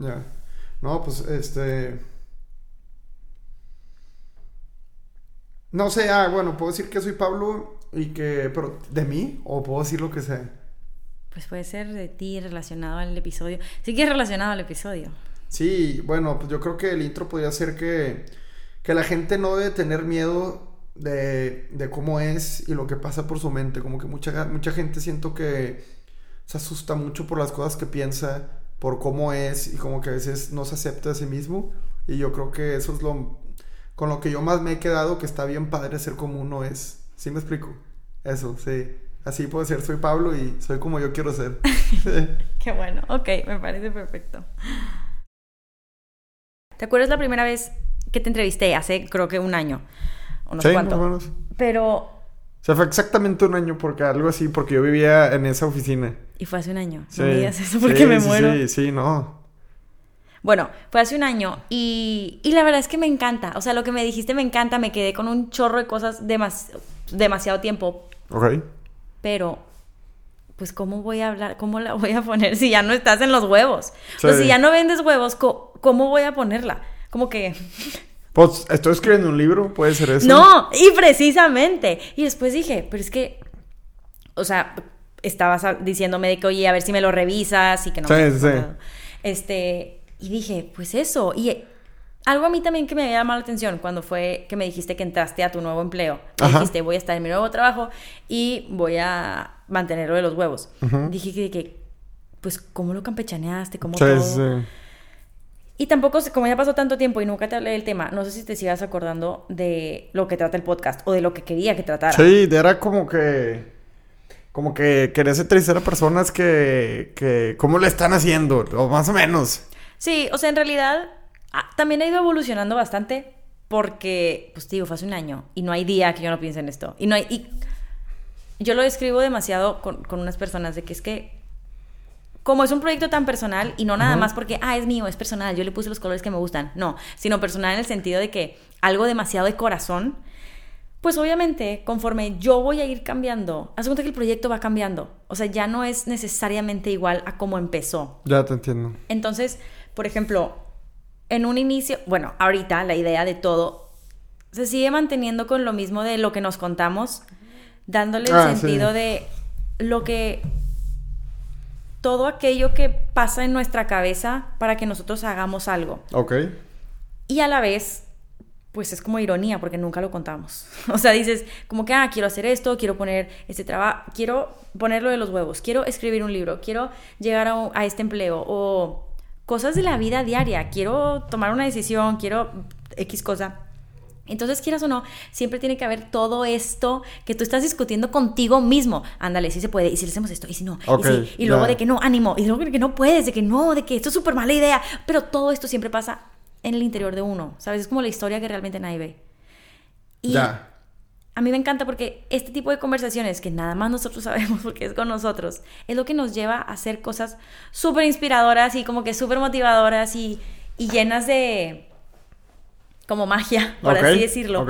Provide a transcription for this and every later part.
Ya. No, pues este. No sé, ah, bueno, puedo decir que soy Pablo y que. Pero, ¿de mí? ¿O puedo decir lo que sea? Pues puede ser de ti relacionado al episodio. Sí que es relacionado al episodio. Sí, bueno, pues yo creo que el intro podría ser que. Que la gente no debe tener miedo de, de cómo es y lo que pasa por su mente. Como que mucha, mucha gente siento que se asusta mucho por las cosas que piensa, por cómo es y como que a veces no se acepta a sí mismo. Y yo creo que eso es lo con lo que yo más me he quedado, que está bien padre ser como uno es. ¿Sí me explico? Eso, sí. Así puedo ser, soy Pablo y soy como yo quiero ser. Qué bueno, ok, me parece perfecto. ¿Te acuerdas la primera vez que te entrevisté? Hace creo que un año. O no sé Sí, cuánto. más o menos. Pero. O sea, fue exactamente un año porque algo así, porque yo vivía en esa oficina. Y fue hace un año. Sí. No me digas eso porque Sí, me sí, muero. Sí, sí, no. Bueno, fue hace un año y, y la verdad es que me encanta. O sea, lo que me dijiste me encanta. Me quedé con un chorro de cosas demas- demasiado tiempo. Ok. Pero, pues, ¿cómo voy a hablar? ¿Cómo la voy a poner si ya no estás en los huevos? O sea, si ya no vendes huevos, ¿cómo voy a ponerla? Como que... Pues estoy escribiendo un libro, puede ser eso. No, y precisamente. Y después dije, pero es que, o sea, estabas diciéndome de que, oye, a ver si me lo revisas y que no Sí, me sí, sí. Este, y dije, pues eso. Y eh, algo a mí también que me había llamado la atención cuando fue que me dijiste que entraste a tu nuevo empleo. Me Ajá. dijiste, voy a estar en mi nuevo trabajo y voy a mantenerlo de los huevos. Dije que, que, pues, ¿cómo lo campechaneaste? ¿Cómo Sí, todo? sí. Y tampoco, como ya pasó tanto tiempo y nunca te hablé del tema, no sé si te sigas acordando de lo que trata el podcast o de lo que quería que tratara. Sí, era como que. Como que querías entrevistar a personas que. que ¿Cómo le están haciendo? O más o menos. Sí, o sea, en realidad ah, también ha ido evolucionando bastante porque, pues digo, fue hace un año y no hay día que yo no piense en esto. Y no hay... Y yo lo describo demasiado con, con unas personas de que es que como es un proyecto tan personal y no nada más porque, ah, es mío, es personal, yo le puse los colores que me gustan, no, sino personal en el sentido de que algo demasiado de corazón, pues obviamente conforme yo voy a ir cambiando, haz cuenta que el proyecto va cambiando, o sea, ya no es necesariamente igual a como empezó. Ya te entiendo. Entonces, por ejemplo, en un inicio, bueno, ahorita la idea de todo se sigue manteniendo con lo mismo de lo que nos contamos, dándole el Ah, sí. sentido de lo que todo aquello que pasa en nuestra cabeza para que nosotros hagamos algo. Ok. Y a la vez, pues es como ironía porque nunca lo contamos. O sea, dices como que, ah, quiero hacer esto, quiero poner este trabajo, quiero ponerlo de los huevos, quiero escribir un libro, quiero llegar a, un- a este empleo o cosas de la vida diaria, quiero tomar una decisión, quiero X cosa. Entonces, quieras o no, siempre tiene que haber todo esto que tú estás discutiendo contigo mismo. Ándale, si se puede, y si le hacemos esto, y si no, y Ok, sí, y luego de que no, ánimo, y luego de que no puedes, de que no, de que esto es súper mala idea. Pero todo esto siempre pasa en el interior de uno, ¿sabes? Es como la historia que realmente nadie ve. Y a mí me encanta porque este tipo de conversaciones que nada más nosotros sabemos porque es con nosotros, es lo que nos lleva a hacer cosas súper inspiradoras y como que súper motivadoras y, y llenas de como magia, por así decirlo,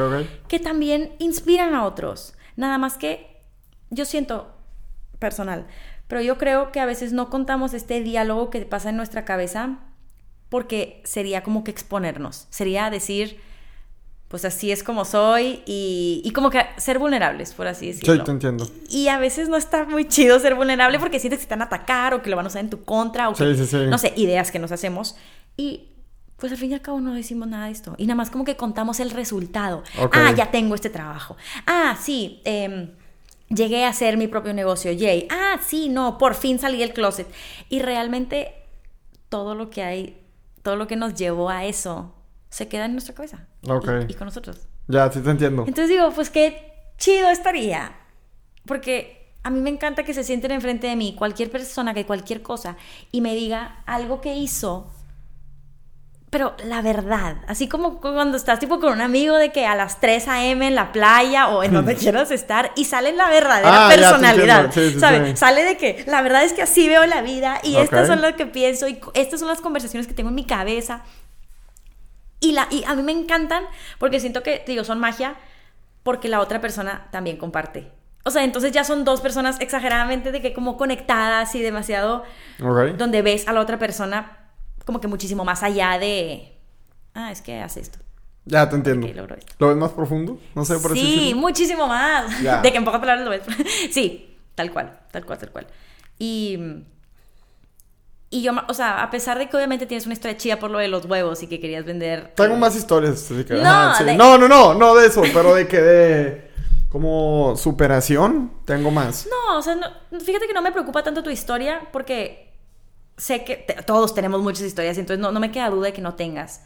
que también inspiran a otros. Nada más que yo siento personal, pero yo creo que a veces no contamos este diálogo que pasa en nuestra cabeza porque sería como que exponernos, sería decir, pues así es como soy y, y como que ser vulnerables, por así decirlo. Sí, te entiendo. Y a veces no está muy chido ser vulnerable porque sientes que te van a atacar o que lo van a usar en tu contra o que, Sí, sí, sí. no sé, ideas que nos hacemos. Y pues al fin y al cabo no decimos nada de esto. Y nada más como que contamos el resultado. Ok. Ah, ya tengo este trabajo. Ah, sí, em, llegué a hacer mi propio negocio, yay. Ah, sí, no, por fin salí del closet. Y realmente todo lo que hay, todo lo que nos llevó a eso, se queda en nuestra cabeza. Y- Ok. y con nosotros. Ya, sí te entiendo. Entonces digo, pues qué chido estaría. Porque a mí me encanta que se sienten enfrente de mí cualquier persona que cualquier cosa y me diga algo que hizo. Pero la verdad, así como cuando estás tipo con un amigo de que a las 3 a.m. en la playa o en donde quieras estar y sale la verdadera Ah, personalidad. Sí, sí, ¿sabes? sí. Sale de que la verdad es que así veo la vida y Ok. estas son lo que pienso y estas son las conversaciones que tengo en mi cabeza. Y, la, y a mí me encantan porque siento que, digo, son magia porque la otra persona también comparte. O sea, entonces ya son dos personas exageradamente de que como conectadas y demasiado donde ves a la otra persona como que muchísimo más allá de, ah, es que hace esto. Ya te entiendo. Esto. ¿Lo ves más profundo? No sé, por Sí, muchísimo más. Ya. De que en pocas palabras lo ves. sí, tal cual, tal cual, tal cual. Y. Y yo, o sea, a pesar de que obviamente tienes una historia chida por lo de los huevos y que querías vender. Tengo más historias. que- No, ajá, sí. de- no, no, no, no de eso, pero de que de como superación tengo más. No, o sea, no- fíjate que no me preocupa tanto tu historia porque sé que te- todos tenemos muchas historias, entonces no, no me queda duda de que no tengas.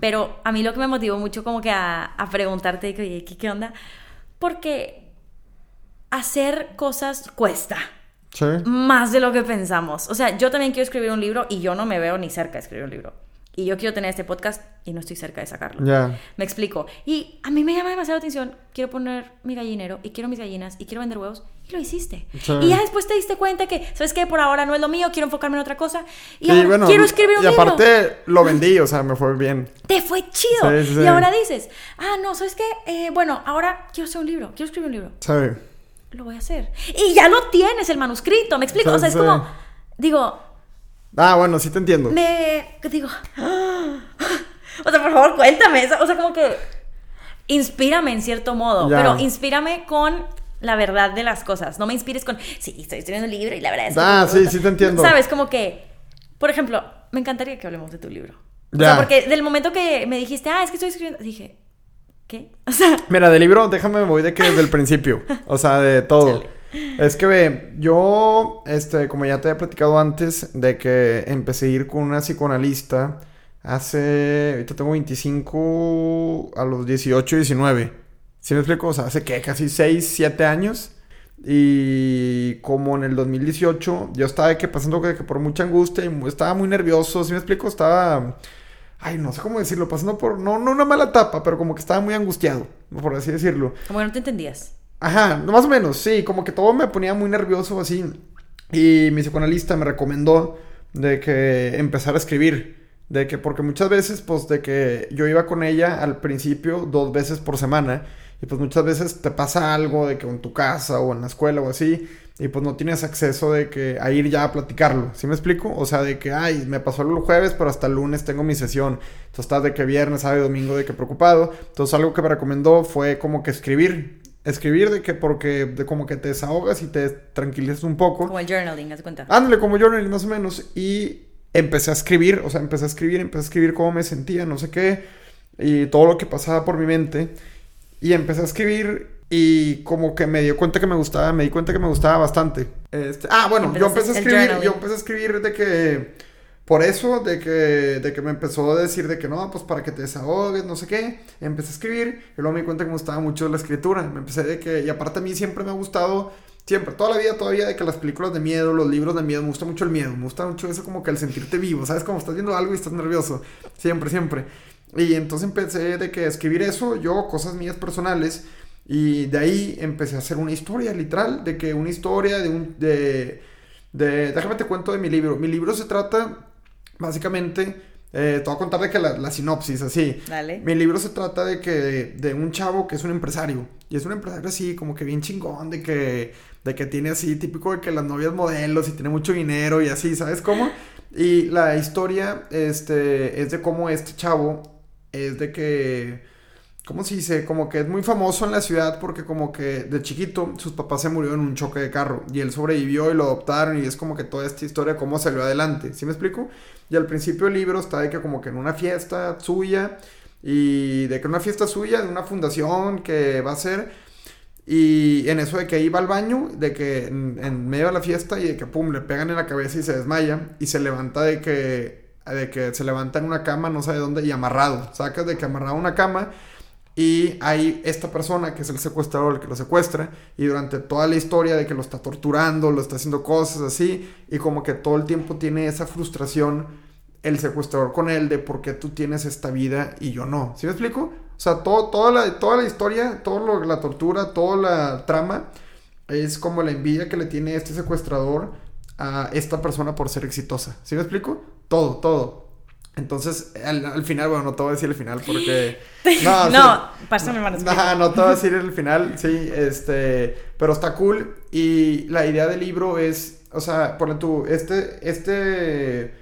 Pero a mí lo que me motivó mucho como que a, a preguntarte, oye, ¿qué, ¿qué onda? Porque hacer cosas cuesta Sí. más de lo que pensamos. O sea, yo también quiero escribir un libro y yo no me veo ni cerca de escribir un libro. Y yo quiero tener este podcast y no estoy cerca de sacarlo. Ya. Me explico. Y a mí me llama demasiado la atención. Quiero poner mi gallinero y quiero mis gallinas y quiero vender huevos. Y lo hiciste. Sí. Y ya después te diste cuenta que, ¿sabes qué? Por ahora no es lo mío, quiero enfocarme en otra cosa. Y Sí, ahora bueno, quiero escribir un y libro. aparte lo vendí, o sea, me fue bien. Te fue chido. Sí, sí, sí. Y ahora dices, ah, no, ¿sabes qué? Eh, bueno, ahora quiero hacer un libro, quiero escribir un libro. ¿Sabe? Lo voy a hacer. Y ya lo tienes, el manuscrito, ¿me explico? Sí, o sea, es sí. como, digo, Ah, bueno, sí te entiendo. me digo o sea por favor cuéntame o sea como que inspírame en cierto modo Ya. pero inspírame con la verdad de las cosas no me inspires con sí estoy escribiendo un libro y la verdad es que Ah, sí, gusta". sí te entiendo. sabes como que por ejemplo me encantaría que hablemos de tu libro o Ya. sea porque del momento que me dijiste ah es que estoy escribiendo dije qué o sea Mira, del libro, déjame me voy de que desde el principio. O sea, de todo. Es que ve, yo, este, como ya te he platicado antes, de que empecé a ir con una psicoanalista hace. Ahorita tengo 25 a los 18, 19. ¿Sí me explico? O sea, hace que casi 6, 7 años. Y como en el 2018, yo estaba de que pasando de que por mucha angustia y estaba muy nervioso. ¿Sí me explico? Estaba. Ay, no sé cómo decirlo, pasando por. No, no una mala etapa, pero como que estaba muy angustiado, por así decirlo. como no te entendías Ajá, más o menos, sí, como que todo me ponía muy nervioso así. Y mi psicoanalista me recomendó de que empezara a escribir. De que, porque muchas veces, pues, de que yo iba con ella al principio dos veces por semana. Y pues muchas veces te pasa algo de que en tu casa o en la escuela o así. Y pues no tienes acceso de que a ir ya a platicarlo. ¿Sí me explico? O sea, de que, ay, me pasó el jueves, pero hasta el lunes tengo mi sesión. Entonces estás de que viernes, sábado domingo de que preocupado. Entonces algo que me recomendó fue como que escribir. Escribir de que porque de como que te desahogas y te tranquilizas un poco. como el journaling haz cuenta Ándale, como journal más o menos. Y empecé a escribir, o sea, empecé a escribir, empecé a escribir cómo me sentía, no sé qué. Y todo lo que pasaba por mi mente. Y empecé a escribir y como que me dio cuenta que me gustaba, me di cuenta que me gustaba bastante. Este, ah, bueno, yo empecé a escribir, journaling. yo empecé a escribir de que por eso, de que, de que me empezó a decir de que no, pues para que te desahogues, no sé qué. Empecé a escribir y luego me di cuenta que me gustaba mucho la escritura. Me empecé de que, y aparte a mí siempre me ha gustado, siempre, toda la vida todavía, de que las películas de miedo, los libros de miedo, me gusta mucho el miedo. Me gusta mucho eso como que el sentirte vivo, ¿sabes? Como estás viendo algo y estás nervioso. Siempre, siempre. Y entonces empecé de que escribir eso, yo, cosas mías personales. Y de ahí empecé a hacer una historia, literal, de que una historia de un... De, de, déjame te cuento de mi libro. Mi libro se trata, básicamente, eh, te voy a contar de que la, la sinopsis, así. Dale. Mi libro se trata de que de, de un chavo que es un empresario. Y es un empresario así, como que bien chingón, de que, de que tiene así, típico de que las novias modelos y tiene mucho dinero y así, ¿sabes cómo? Y la historia, este, es de cómo este chavo es de que... ¿Cómo se dice? Como que es muy famoso en la ciudad porque como que de chiquito sus papás se murieron en un choque de carro y él sobrevivió y lo adoptaron y es como que toda esta historia cómo salió adelante, ¿sí me explico? Y al principio el libro está de que como que en una fiesta suya y de que una fiesta suya de una fundación que va a ser y en eso de que iba al baño, de que en, medio de la fiesta y de que pum, le pegan en la cabeza y se desmaya y se levanta de que de que se levanta en una cama, no sabe dónde y amarrado, sacas de que amarrado una cama y hay esta persona que es el secuestrador el que lo secuestra y durante toda la historia de que lo está torturando, lo está haciendo cosas así y como que todo el tiempo tiene esa frustración el secuestrador con él de por qué tú tienes esta vida y yo no. ¿Sí me explico? O sea, todo, toda, la, toda la historia, toda la tortura, toda la trama es como la envidia que le tiene este secuestrador a esta persona por ser exitosa. ¿Sí me explico? Todo, todo. Entonces, al, al final, bueno, no te voy a decir el final porque... No, sí. pásame manuscrito. Ajá, no te voy a decir el final, sí, este, pero está cool y la idea del libro es, o sea, ponle tú, este, este,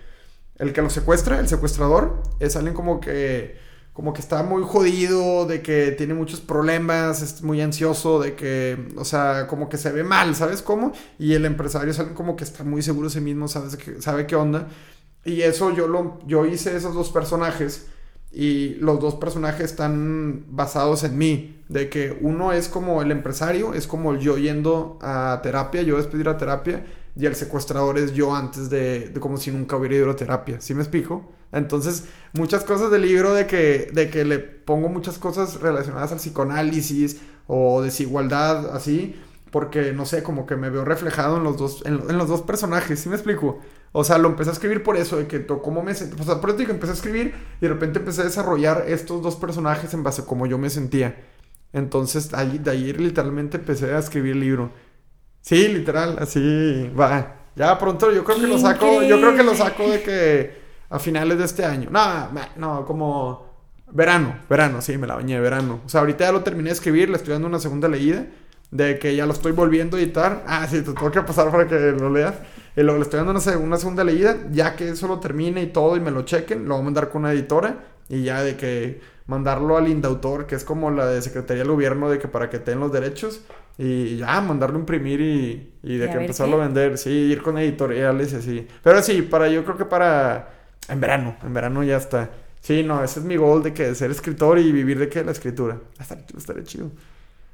el que lo secuestra, el secuestrador, es alguien como que como que está muy jodido, de que tiene muchos problemas, es muy ansioso, de que, o sea, como que se ve mal, ¿sabes cómo? Y el empresario es alguien como que está muy seguro de sí mismo, ¿sabes? Que, sabe qué onda. Y eso yo lo, yo hice esos dos personajes y los dos personajes están basados en mí, de que uno es como el empresario, es como yo yendo a terapia, yo después de ir a terapia, y el secuestrador es yo antes de, de como si nunca hubiera ido a terapia, ¿sí me explico? Entonces, muchas cosas del libro de que, de que le pongo muchas cosas relacionadas al psicoanálisis o desigualdad, así, porque no sé, como que me veo reflejado en los dos, en, los dos personajes, ¿sí me explico? O sea, lo empecé a escribir por eso, de que cómo me sentí, o sea, por eso que empecé a escribir y de repente empecé a desarrollar estos dos personajes en base a cómo yo me sentía. Entonces, ahí, de ahí literalmente empecé a escribir el libro. Sí, literal, así va. Ya pronto yo creo que lo saco, yo creo que lo saco de que a finales de este año. No, no, como verano, verano, sí, me la bañé, verano. O sea, ahorita ya lo terminé de escribir, le estoy dando una segunda leída de que ya lo estoy volviendo a editar. Ah, sí, te tengo que pasar para que lo leas. Y luego le estoy dando una, una segunda leída, ya que eso lo termine y todo y me lo chequen, lo voy a mandar con una editora y ya de que mandarlo al Indautor, que es como la de Secretaría del Gobierno, de que para que tengan los derechos y ya mandarlo a imprimir y, y de que empezarlo a vender, sí, ir con editoriales y así. Pero sí, para yo creo que para en verano, en verano ya está. Sí, no, ese es mi goal de que ser escritor y vivir de que la escritura. Estaría, chido.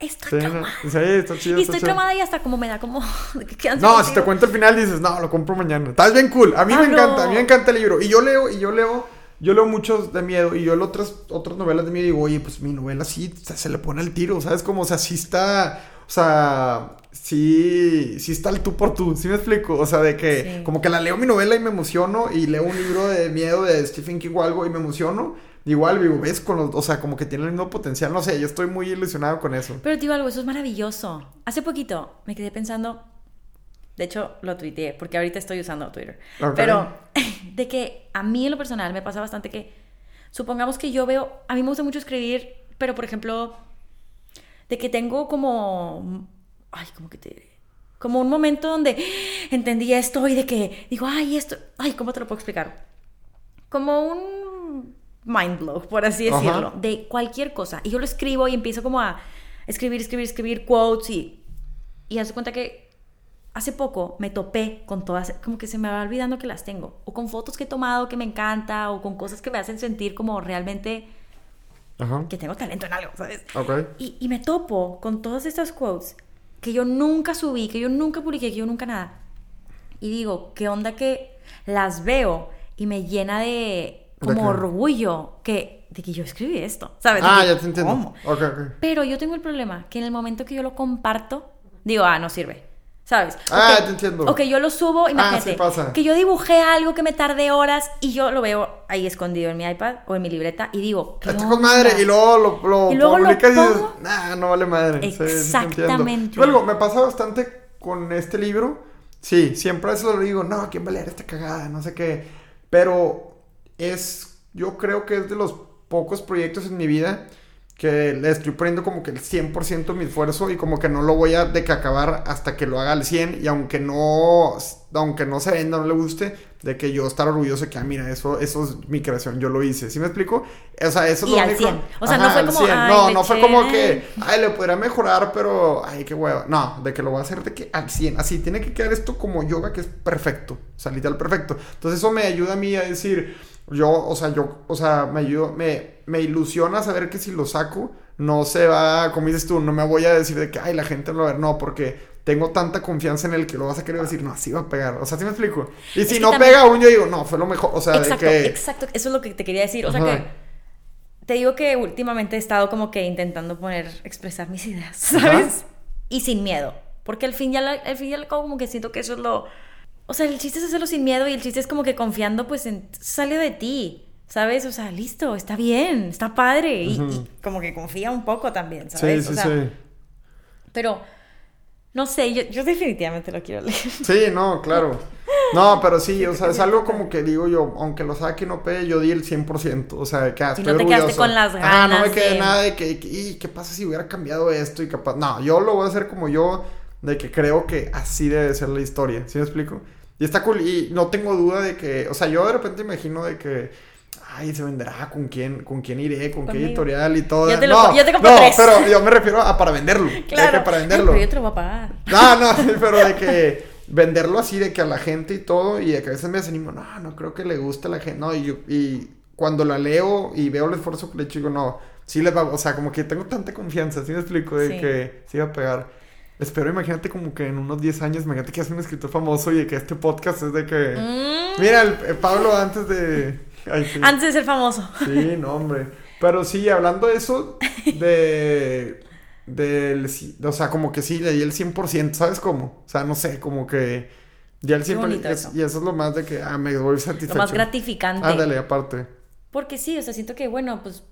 Estoy sí, sí, está chido. Y estoy tramada y hasta como me da como. no, si te cuento el final dices, no, lo compro mañana. Estás bien cool. A mí me encanta, a mí me encanta el libro. Y yo leo, y yo leo, yo leo muchos de miedo. Y yo leo otras, otras novelas de miedo y digo, oye, pues mi novela sí se le pone el tiro, ¿sabes? Como, o sea, sí está. O sea, sí, sí está el tú por tú, ¿sí me explico? O sea, de que como que la leo mi novela y me emociono y leo un libro de miedo de Stephen King o algo y me emociono. Igual, digo, ves, con los, o sea, como que tiene el mismo potencial, no sé, yo estoy muy ilusionado con eso. Pero digo algo, eso es maravilloso. Hace poquito me quedé pensando, de hecho lo tuiteé, porque ahorita estoy usando Twitter, pero de que a mí en lo personal me pasa bastante que, supongamos que yo veo, a mí me gusta mucho escribir, pero por ejemplo, de que tengo como ay, como que te... Como un momento donde entendí esto y de que digo, ay, esto, ay, ¿cómo te lo puedo explicar? Como un mind blow, por así decirlo, de cualquier cosa. Y yo lo escribo y empiezo como a escribir, escribir, escribir quotes y, y hace cuenta que hace poco me topé con todas, como que se me va olvidando que las tengo, o con fotos que he tomado que me encanta, o con cosas que me hacen sentir como realmente que tengo talento en algo, ¿sabes? Y, y me topo con todas estas quotes que yo nunca subí, que yo nunca publiqué, que yo nunca nada. Y digo, ¿qué onda que las veo y me llena de como orgullo que, de que yo escribí esto? ¿Sabes? Ah, ya te entiendo. Pero yo tengo el problema que en el momento que yo lo comparto, digo, ah, no sirve. ¿Sabes? Ah, te entiendo. O que yo lo subo, ah, imagínate. Ah, pasa. Que yo dibujé algo que me tardé horas y yo lo veo ahí escondido en mi iPad o en mi libreta y digo. ¿qué Está con madre. Y luego lo, lo y luego publicas y dices, nah, no vale madre. Exactamente. Sí, algo, me pasa bastante con este libro. Sí, siempre eso lo digo, no, ¿quién va a leer esta cagada? No sé qué. Pero es, yo creo que es de los pocos proyectos en mi vida que le estoy poniendo como que el 100% de mi esfuerzo y como que no lo voy a de que acabar hasta que lo haga al 100 y aunque no aunque no se venda, no le guste, de que yo estar orgulloso de que, ah, mira, eso, eso es mi creación, yo lo hice, ¿sí me explico? O sea, eso es lo al único. 100. O sea, no fue como, no, no fue como que, ay, le podría mejorar, pero, ay, qué hueva. No, de que lo voy a hacer de que al 100, así, tiene que quedar esto como yoga que es perfecto, o sea, literal perfecto. Entonces eso me ayuda a mí a decir, yo, o sea, yo, o sea, me ayuda, me, me ilusiona saber que si lo saco, no se va, como dices tú, no me voy a decir de que, ay, la gente lo va a ver, no, porque tengo tanta confianza en el que lo vas a querer decir, no, así va a pegar. O sea, ¿sí me explico? Y si no pega aún, yo digo, no, fue lo mejor. O sea, exacto, de que... Exacto, eso es lo que te quería decir. O sea que te digo que últimamente he estado como que intentando poner, expresar mis ideas, ¿sabes? Y sin miedo. Porque al fin ya al fin ya como que siento que eso es lo... O sea, el chiste es hacerlo sin miedo y el chiste es como que confiando, pues, en... sale de ti. ¿Sabes? O sea, listo, está bien, está padre. y, como que confía un poco también, ¿sabes? Sí, sí, sí. Pero, no sé, yo, yo, definitivamente lo quiero leer. Sí, no, claro. No, pero sí, o sea, es algo como que digo yo, aunque lo saque y no pegue, yo di el 100%. O sea, que estoy y no te quedaste con las ganas. Ah, no me quedé nada de que, y qué pasa si hubiera cambiado esto y capaz. No, yo lo voy a hacer como yo, de que creo que así debe ser la historia. ¿Sí me explico? Y está cool. Y no tengo duda de que, o sea, yo de repente imagino de que, ay, se venderá, con quién, con quién iré, con qué editorial y todo. Yo te lo no, te no, tres. pero yo me refiero a para venderlo. de Claro. que para Ay, venderlo. pero yo te lo voy a pagar. No, no, sí, pero de que venderlo así, de que a la gente y todo, y de que a veces me desanimo, no, no creo que le guste a la gente, no, y, yo- y cuando la leo y veo el esfuerzo que le he hecho, digo, no, sí les va, o sea, como que tengo tanta confianza, ¿sí me explico? De Sí. que sí va a pegar. Espero, imagínate como que en unos 10 años, imagínate que es un escritor famoso y que este podcast es de que... Mm, Mira, el, el Pablo antes de... Ay, sí. Antes de ser famoso. Sí, no, hombre. Pero sí, hablando de eso, de. Del, o sea, como que sí, le di el 100%, ¿sabes cómo? O sea, no sé, como que. Ya el Qué 100%. bonito es- eso. y eso es lo más de que, ah, me voy satisfecho. Lo más gratificante. Ándale, aparte. Porque sí, o sea, siento que, bueno, pues.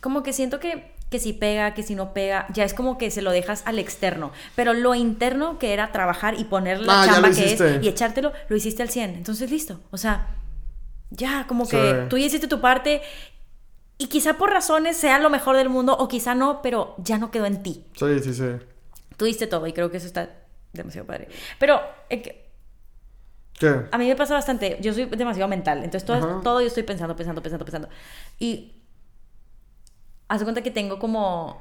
Como que siento que, que si pega, que si no pega, ya es como que se lo dejas al externo. Pero lo interno, que era trabajar y poner la Ah, chamba que es y echártelo, lo hiciste al 100. Entonces, listo. O sea, ya, como que Sí. tú ya hiciste tu parte. Y quizá por razones sea lo mejor del mundo, o quizá no, pero ya no quedó en ti. Sí, sí, sí. Tú diste todo y creo que eso está demasiado padre. Pero eh, ¿Qué? a mí me pasa bastante, yo soy demasiado mental, entonces todo, todo yo estoy pensando, pensando, pensando, pensando. Y haz de cuenta que tengo como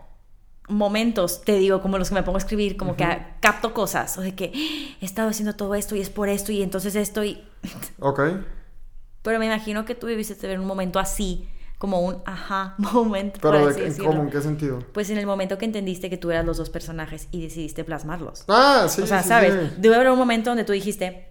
momentos, te digo, como los que me pongo a escribir, como que capto cosas, o de que "Ah, he estado haciendo todo esto y es por esto y entonces esto y... Ok. Pero me imagino que tú debiste tener un momento así, como un ajá moment, Pero, de, decirlo. ¿cómo? ¿En qué sentido? Pues en el momento que entendiste que tú eras los dos personajes y decidiste plasmarlos. Ah, sí, o sea, sí, ¿sabes? sí. Debe haber un momento donde tú dijiste,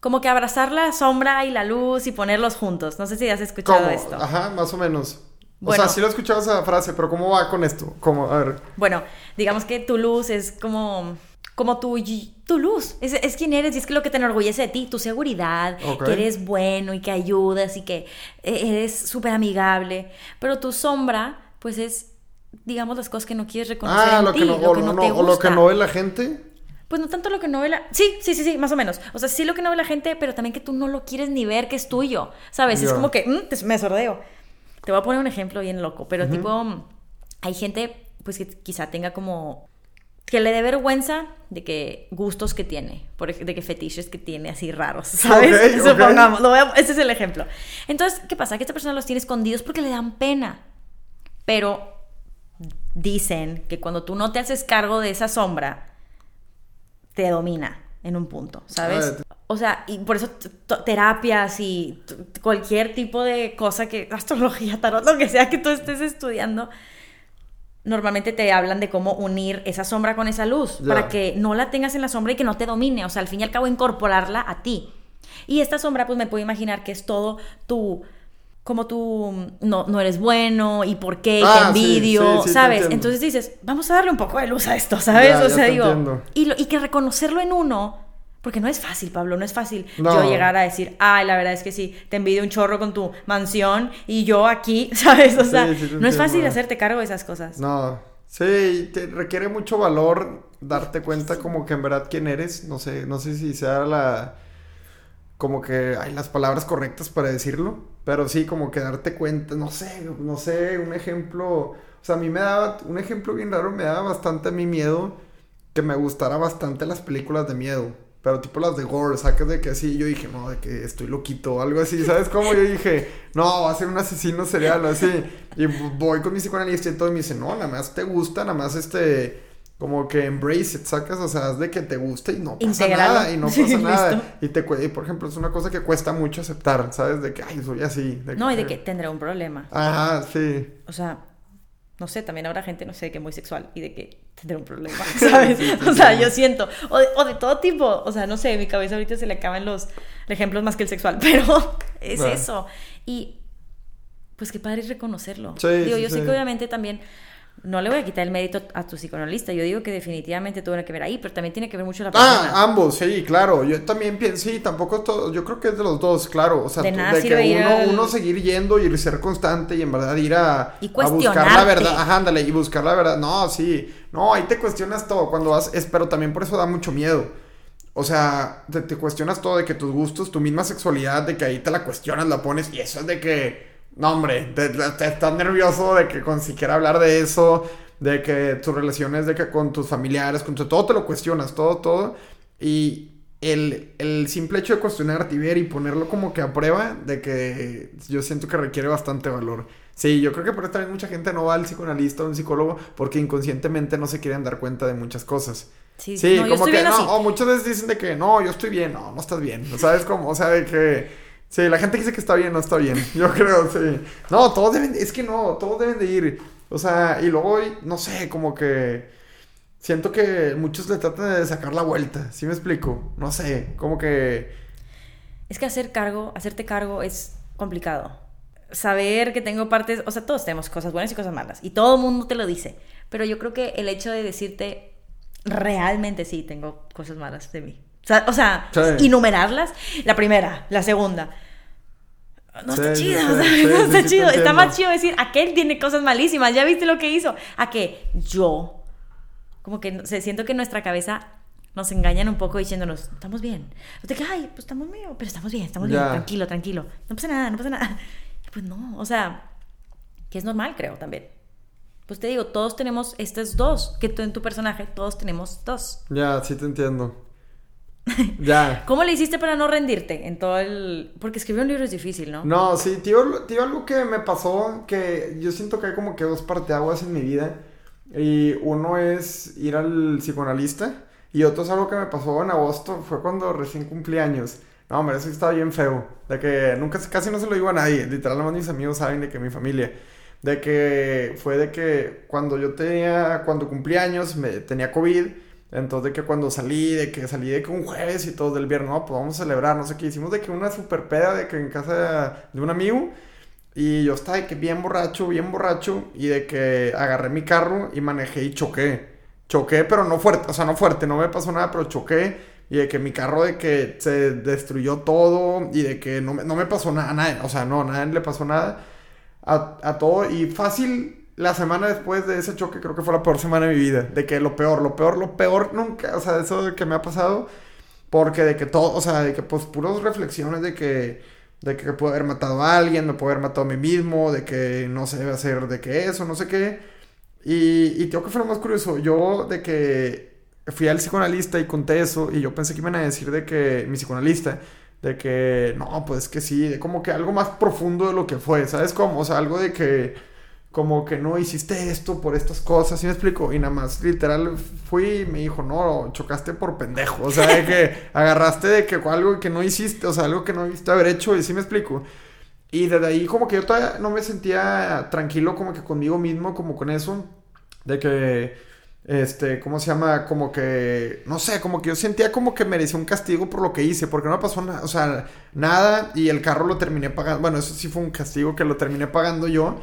como que abrazar la sombra y la luz y ponerlos juntos. No sé si has escuchado ¿Cómo? esto. Ajá, más o menos. O Bueno. sea, sí lo he escuchado esa frase, pero ¿cómo va con esto? Como, a ver. Bueno, digamos que tu luz es como, como tu, tu luz. Es, es quien eres y es que lo que te enorgullece de ti, tu seguridad, que eres bueno y que ayudas y que e- eres súper amigable. Pero tu sombra, pues es, digamos, las cosas que no quieres reconocer Ah, en lo ti, que no, lo o, que no, no- te o lo que gusta. no ve la gente. Pues no tanto lo que no ve la... Sí, sí, sí, sí, más o menos. O sea, sí lo que no ve la gente, pero también que tú no lo quieres ni ver que es tuyo. ¿Sabes? Es como que mm, te- me sordeo. Te voy a poner un ejemplo bien loco, pero tipo, hay gente pues que quizá tenga como... Que le dé vergüenza de que gustos que tiene, de que fetiches que tiene así raros, ¿sabes? Supongamos, lo voy a- ese es el ejemplo. Entonces, ¿qué pasa? Que esta persona los tiene escondidos porque le dan pena. Pero dicen que cuando tú no te haces cargo de esa sombra, te domina en un punto, ¿sabes? O sea, y por eso terapias y cualquier tipo de cosa que, astrología, tarot, lo que sea que tú estés estudiando, normalmente te hablan de cómo unir esa sombra con esa luz, para que no la tengas en la sombra y que no te domine, o sea, al fin y al cabo incorporarla a ti. Y esta sombra, pues me puedo imaginar que es todo tu, como tú mm, no, no eres bueno y por qué, y Ah, te envidio, sí, sí, te ¿sabes? Entonces dices, vamos a darle un poco de luz a esto, ¿sabes? O sea, digo, entiendo. y, lo- y que reconocerlo en uno, porque no es fácil, Pablo, no es fácil No. yo llegar a decir, ay, la verdad es que sí, te envidio un chorro con tu mansión y yo aquí, ¿sabes? O sea, sí no es fácil hacerte cargo de esas cosas. No. Sí, te requiere mucho valor darte cuenta como que en verdad quién eres. No sé, no sé si sea la. Como que hay las palabras correctas para decirlo. Pero sí, como que darte cuenta. No sé, no sé, un ejemplo. O sea, a mí me daba. Un ejemplo bien raro me daba bastante a mí miedo. Que me gustara bastante las películas de miedo. Pero tipo las de gore, sacas de que así. Yo dije, no, de que estoy loquito o algo así. ¿Sabes cómo? Yo dije, no, va a ser un asesino serial o así. Y voy con mi psicoanalista y todo y me dice, no, nada más te gusta, nada más este. Como que embrace it, sacas, o sea, es de que te gusta y no pasa Intégralo. nada, y no pasa nada. Y te y por ejemplo, es una cosa que cuesta mucho aceptar, ¿sabes? De que, ay, soy así. No, y de que tendré un problema. Ajá, sí. O sea, no sé, también habrá gente, no sé, que muy sexual y de que tendrá un problema, ¿sabes? Sí, o sea, yo siento, o de, o de todo tipo, o sea, no sé, mi cabeza ahorita se le acaban los ejemplos más que el sexual, pero es Bueno. eso. Y pues qué padre es reconocerlo. Sí, Digo, sí, yo sé sí. que obviamente también no le voy a quitar el mérito a tu psicoanalista, yo digo que definitivamente tuvo que ver ahí, pero también tiene que ver mucho la persona. Ah, ambos, sí, claro. Yo también pienso, sí, tampoco todo, yo creo que es de los dos, claro. O sea, De tú- nada de sirve que uno, al- uno seguir yendo y ser constante y en verdad ir a, Y a buscar la verdad. Ajá, ándale, y buscar la verdad. No, sí. No, ahí te cuestionas todo cuando vas, es, pero también por eso da mucho miedo. O sea, te, te cuestionas todo de que tus gustos, tu misma sexualidad, de que ahí te la cuestionas, la pones, y eso es de que, no, hombre, te, estás nervioso de que con siquiera hablar de eso, de que tus relaciones, de que con tus familiares, con tu- todo te lo cuestionas, todo, todo. Y, el, el simple hecho de cuestionarte y ver y ponerlo como que a prueba, de que yo siento que requiere bastante valor. Sí, yo creo que por eso también mucha gente no va al psicoanalista o un psicólogo porque inconscientemente no se quieren dar cuenta de muchas cosas. Sí, Sí, no, como que no, así. o muchas veces dicen de que no, yo estoy bien, no, no estás bien. ¿Sabes cómo? O sea, de que sí, la gente dice que está bien, no está bien. Yo creo, sí. No, todos deben, es que no, todos deben de ir. O sea, y luego, no sé, como que siento que muchos le tratan de sacar la vuelta. ¿Sí me explico? No sé, como que Es que hacer cargo, hacerte cargo es complicado. Saber que tengo partes, o sea, todos tenemos cosas buenas y cosas malas, y todo el mundo te lo dice. Pero yo creo que el hecho de decirte, realmente sí, tengo cosas malas de mí. O sea, o sea, Sí. enumerarlas, la primera, la segunda. No está Sí, sí, chido, sí, ¿sabes? sí, no está te chido. Está más chido decir, aquel tiene cosas malísimas, ya viste lo que hizo. A que yo. Como que no sé, siento que nuestra cabeza nos engañan un poco diciéndonos, estamos bien. De que, ay, pues estamos medio, pero estamos bien, estamos bien, Ya. tranquilo, tranquilo. No pasa nada, no pasa nada. Pues no, o sea, que es normal, creo también. Pues te digo, todos tenemos estos dos, que tú en tu personaje, todos tenemos dos. ya, sí te entiendo. Ya. ¿Cómo le hiciste para no rendirte en todo el...? Porque escribir un libro es difícil, ¿no? No, sí, tío, tío, algo que me pasó, que yo siento que hay como que dos parteaguas en mi vida. Y uno es ir al psicoanalista. Y otro es algo que me pasó en agosto, fue cuando recién cumplí años. No, hombre, eso estaba bien feo. De que nunca, casi no se lo digo a nadie. Literalmente mis amigos saben de que mi familia. De que fue de que cuando yo tenía, cuando cumplí años, me tenía COVID. Entonces de que cuando salí, de que salí de que un jueves y todo del viernes, no, pues vamos a celebrar, no sé qué. Hicimos de que una super peda de que en casa de un amigo. Y yo estaba de que bien borracho, bien borracho. Y de que agarré mi carro y manejé y choqué. Choqué, pero no fuerte, o sea, no fuerte, no me pasó nada, pero choqué. Y de que mi carro de que se destruyó todo. Y de que no me, no me pasó nada, nada, o sea, no, nadie le pasó nada. A todo. Y fácil, la semana después de ese choque, creo que fue la peor semana de mi vida. De que lo peor, lo peor, lo peor nunca, o sea, eso de que me ha pasado. Porque de que todo, o sea, de que pues puras reflexiones de que, de que puedo haber matado a alguien, me puedo haber matado a mí mismo, de que no se debe hacer de que eso, no sé qué. Y, y tengo que fue lo más curioso, yo de que fui al psicoanalista y conté eso y yo pensé que iban a decir de que, mi psicoanalista, de que no, pues que sí, de como que algo más profundo de lo que fue, ¿sabes cómo? O sea, algo de que como que no hiciste esto por estas cosas, ¿sí me explico? Y nada más, literal, fui y me dijo, no, chocaste por pendejo, o sea, de que agarraste de que algo que no hiciste, o sea, algo que no debiste haber hecho, y sí me explico. Y desde ahí como que yo todavía no me sentía tranquilo como que conmigo mismo, como con eso, de que, este, ¿cómo se llama? Como que, no sé, como que yo sentía como que merecía un castigo por lo que hice, porque no me pasó nada, o sea, nada, y el carro lo terminé pagando, bueno, eso sí fue un castigo que lo terminé pagando yo,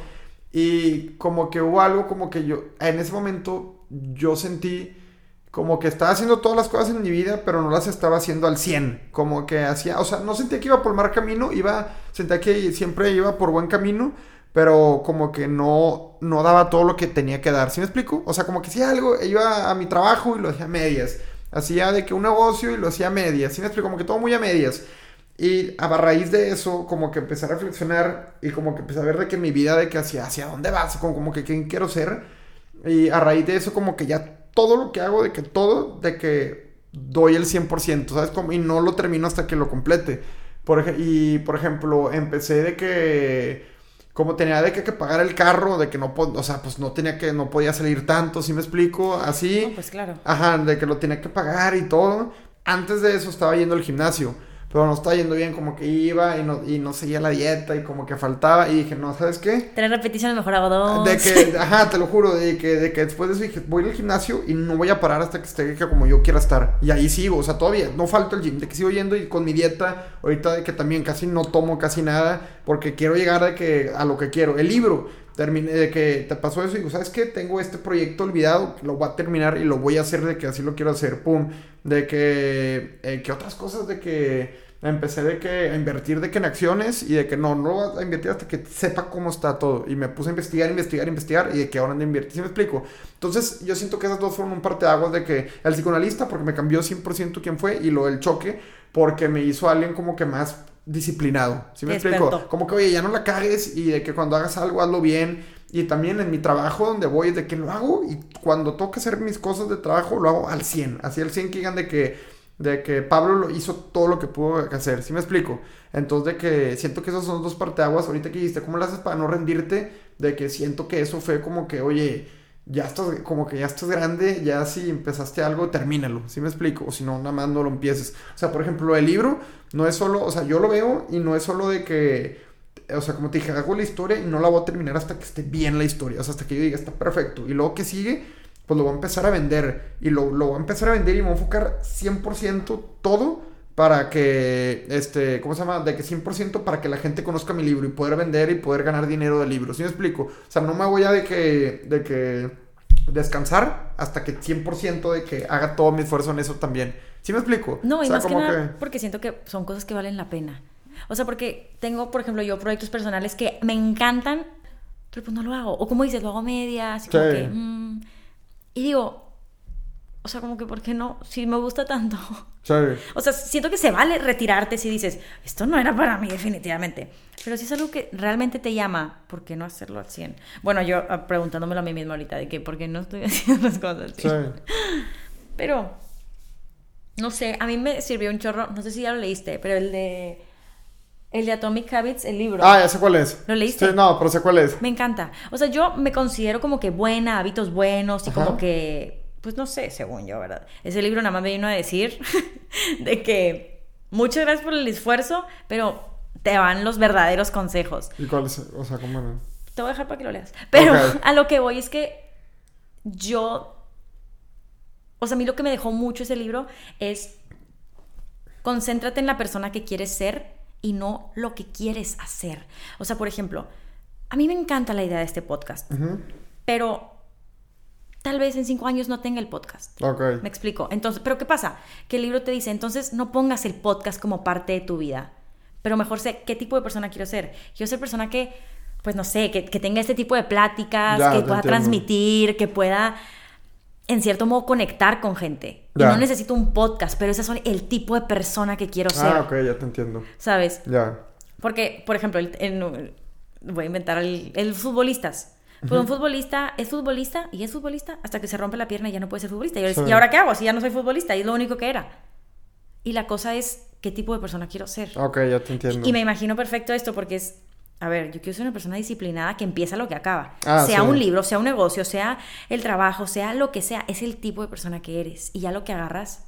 y como que hubo algo como que yo, en ese momento yo sentí como que estaba haciendo todas las cosas en mi vida, pero no las estaba haciendo al 100. Como que hacía, o sea, no sentía que iba por mal camino, iba, sentía que siempre iba por buen camino, pero como que no, no daba todo lo que tenía que dar. ¿Sí me explico? O sea, como que hacía algo, iba a mi trabajo y lo hacía a medias. Hacía de que un negocio y lo hacía a medias. ¿Sí me explico? Como que todo muy a medias. Y a raíz de eso, como que empecé a reflexionar y como que empecé a ver de que mi vida, de que hacia, hacia dónde vas, como, como que quién quiero ser. Y a raíz de eso, como que ya todo lo que hago, de que todo, de que doy el 100%, ¿sabes? Como, y no lo termino hasta que lo complete. Por, y, por ejemplo, empecé de que, como tenía de que, que pagar el carro, de que no, o sea, pues no tenía que, no podía salir tanto, ¿sí me explico? Así. No, pues claro. Ajá, de que lo tenía que pagar y todo. Antes de eso estaba yendo al gimnasio, pero no estaba yendo bien, como que iba y no, y no seguía la dieta y como que faltaba. Y dije, no, ¿sabes qué? Tres repeticiones mejor hago dos. De que, ajá, te lo juro, de que, de que después de eso dije, voy al gimnasio y no voy a parar hasta que esté como yo quiera estar. Y ahí sigo, o sea, todavía no falta el gym, de que sigo yendo y con mi dieta, ahorita de que también casi no tomo casi nada, porque quiero llegar de que, a lo que quiero. El libro, terminé de que te pasó eso y digo, ¿sabes qué? Tengo este proyecto olvidado, lo voy a terminar y lo voy a hacer de que así lo quiero hacer, pum. De que, eh, que otras cosas de que empecé de que a invertir de que en acciones y de que no, no vas a invertir hasta que sepa cómo está todo. Y me puse a investigar, investigar, investigar y de que ahora ando a invertir. ¿Sí me explico? Entonces yo siento que esas dos fueron un parte de aguas de que el psicoanalista porque me cambió 100% quién fue y lo del choque porque me hizo alguien como que más disciplinado. ¿Sí me explico? Como que, oye, ya no la cagues y de que cuando hagas algo, hazlo bien. Y también en mi trabajo donde voy es de que lo hago y cuando toca hacer mis cosas de trabajo lo hago al 100. Así al 100 que digan de que, de que Pablo lo hizo todo lo que pudo hacer, ¿sí me explico? Entonces de que siento que esos son dos parteaguas, ahorita que dijiste, ¿cómo lo haces para no rendirte? De que siento que eso fue como que, oye, ya estás, como que ya estás grande, ya si empezaste algo, termínalo, ¿sí me explico? O si no, nada más no lo empieces. O sea, por ejemplo, el libro no es solo, o sea, yo lo veo y no es solo de que, o sea, como te dije, hago la historia y no la voy a terminar hasta que esté bien la historia, o sea, hasta que yo diga, está perfecto. Y luego que sigue, pues lo voy a empezar a vender y lo, lo voy a empezar a vender y me voy a enfocar 100% todo para que, este, ¿cómo se llama? De que 100% para que la gente conozca mi libro y poder vender y poder ganar dinero del libro. ¿Sí me explico? O sea, no me voy a de que, de que descansar hasta que 100% de que haga todo mi esfuerzo en eso también. ¿Sí me explico? No, y o sea, más que nada porque siento que son cosas que valen la pena. O sea, porque tengo, por ejemplo, yo proyectos personales que me encantan, pero pues no lo hago. O como dices, lo hago medias, Sí. que... mm, y digo, o sea, como que, ¿por qué no? Si me gusta tanto. Sí. O sea, siento que se vale retirarte si dices, esto no era para mí definitivamente. Pero si es algo que realmente te llama, ¿por qué no hacerlo al 100? Bueno, yo ah, preguntándomelo a mí misma ahorita de que, ¿por qué no estoy haciendo las cosas así? Sí. Pero, no sé, a mí me sirvió un chorro, no sé si ya lo leíste, pero el de, el de Atomic Habits, el libro. Ah, ya sé cuál es. ¿Lo leíste? Sí, no, pero sé cuál es. Me encanta. O sea, yo me considero como que buena, hábitos buenos y Ajá. como que, pues no sé, según yo, ¿verdad? Ese libro nada más me vino a decir de que muchas gracias por el esfuerzo, pero te van los verdaderos consejos. ¿Y cuál es? O sea, ¿cómo no? Te voy a dejar para que lo leas. Pero a lo que voy es que yo. O sea, a mí lo que me dejó mucho ese libro es. Concéntrate en la persona que quieres ser y no lo que quieres hacer. O sea, por ejemplo, a mí me encanta la idea de este podcast, pero tal vez en cinco años no tenga el podcast. Ok. Me explico. Entonces, pero ¿qué pasa? Que el libro te dice, entonces no pongas el podcast como parte de tu vida, pero mejor sé qué tipo de persona quiero ser. Quiero ser persona que, pues no sé, que, que tenga este tipo de pláticas, Ya, que pueda entiendo. transmitir, que pueda, en cierto modo, conectar con gente. Y no necesito un podcast, pero ese es el tipo de persona que quiero ser, Ah, ok, ya te entiendo. ¿sabes? Ya. Porque, por ejemplo, el, el- voy a inventar el, el futbolistas. Pues un futbolista es futbolista y es futbolista hasta que se rompe la pierna y ya no puede ser futbolista. Y, ahora- Sí. ¿y ahora qué hago? Si ya no soy futbolista y es lo único que era. Y la cosa es qué tipo de persona quiero ser. Ok, ya te entiendo. Y me imagino perfecto esto porque es, a ver, yo quiero ser una persona disciplinada que empieza lo que acaba. Ah, sea sí. un libro, sea un negocio, sea el trabajo, sea lo que sea, es el tipo de persona que eres. Y ya lo que agarras,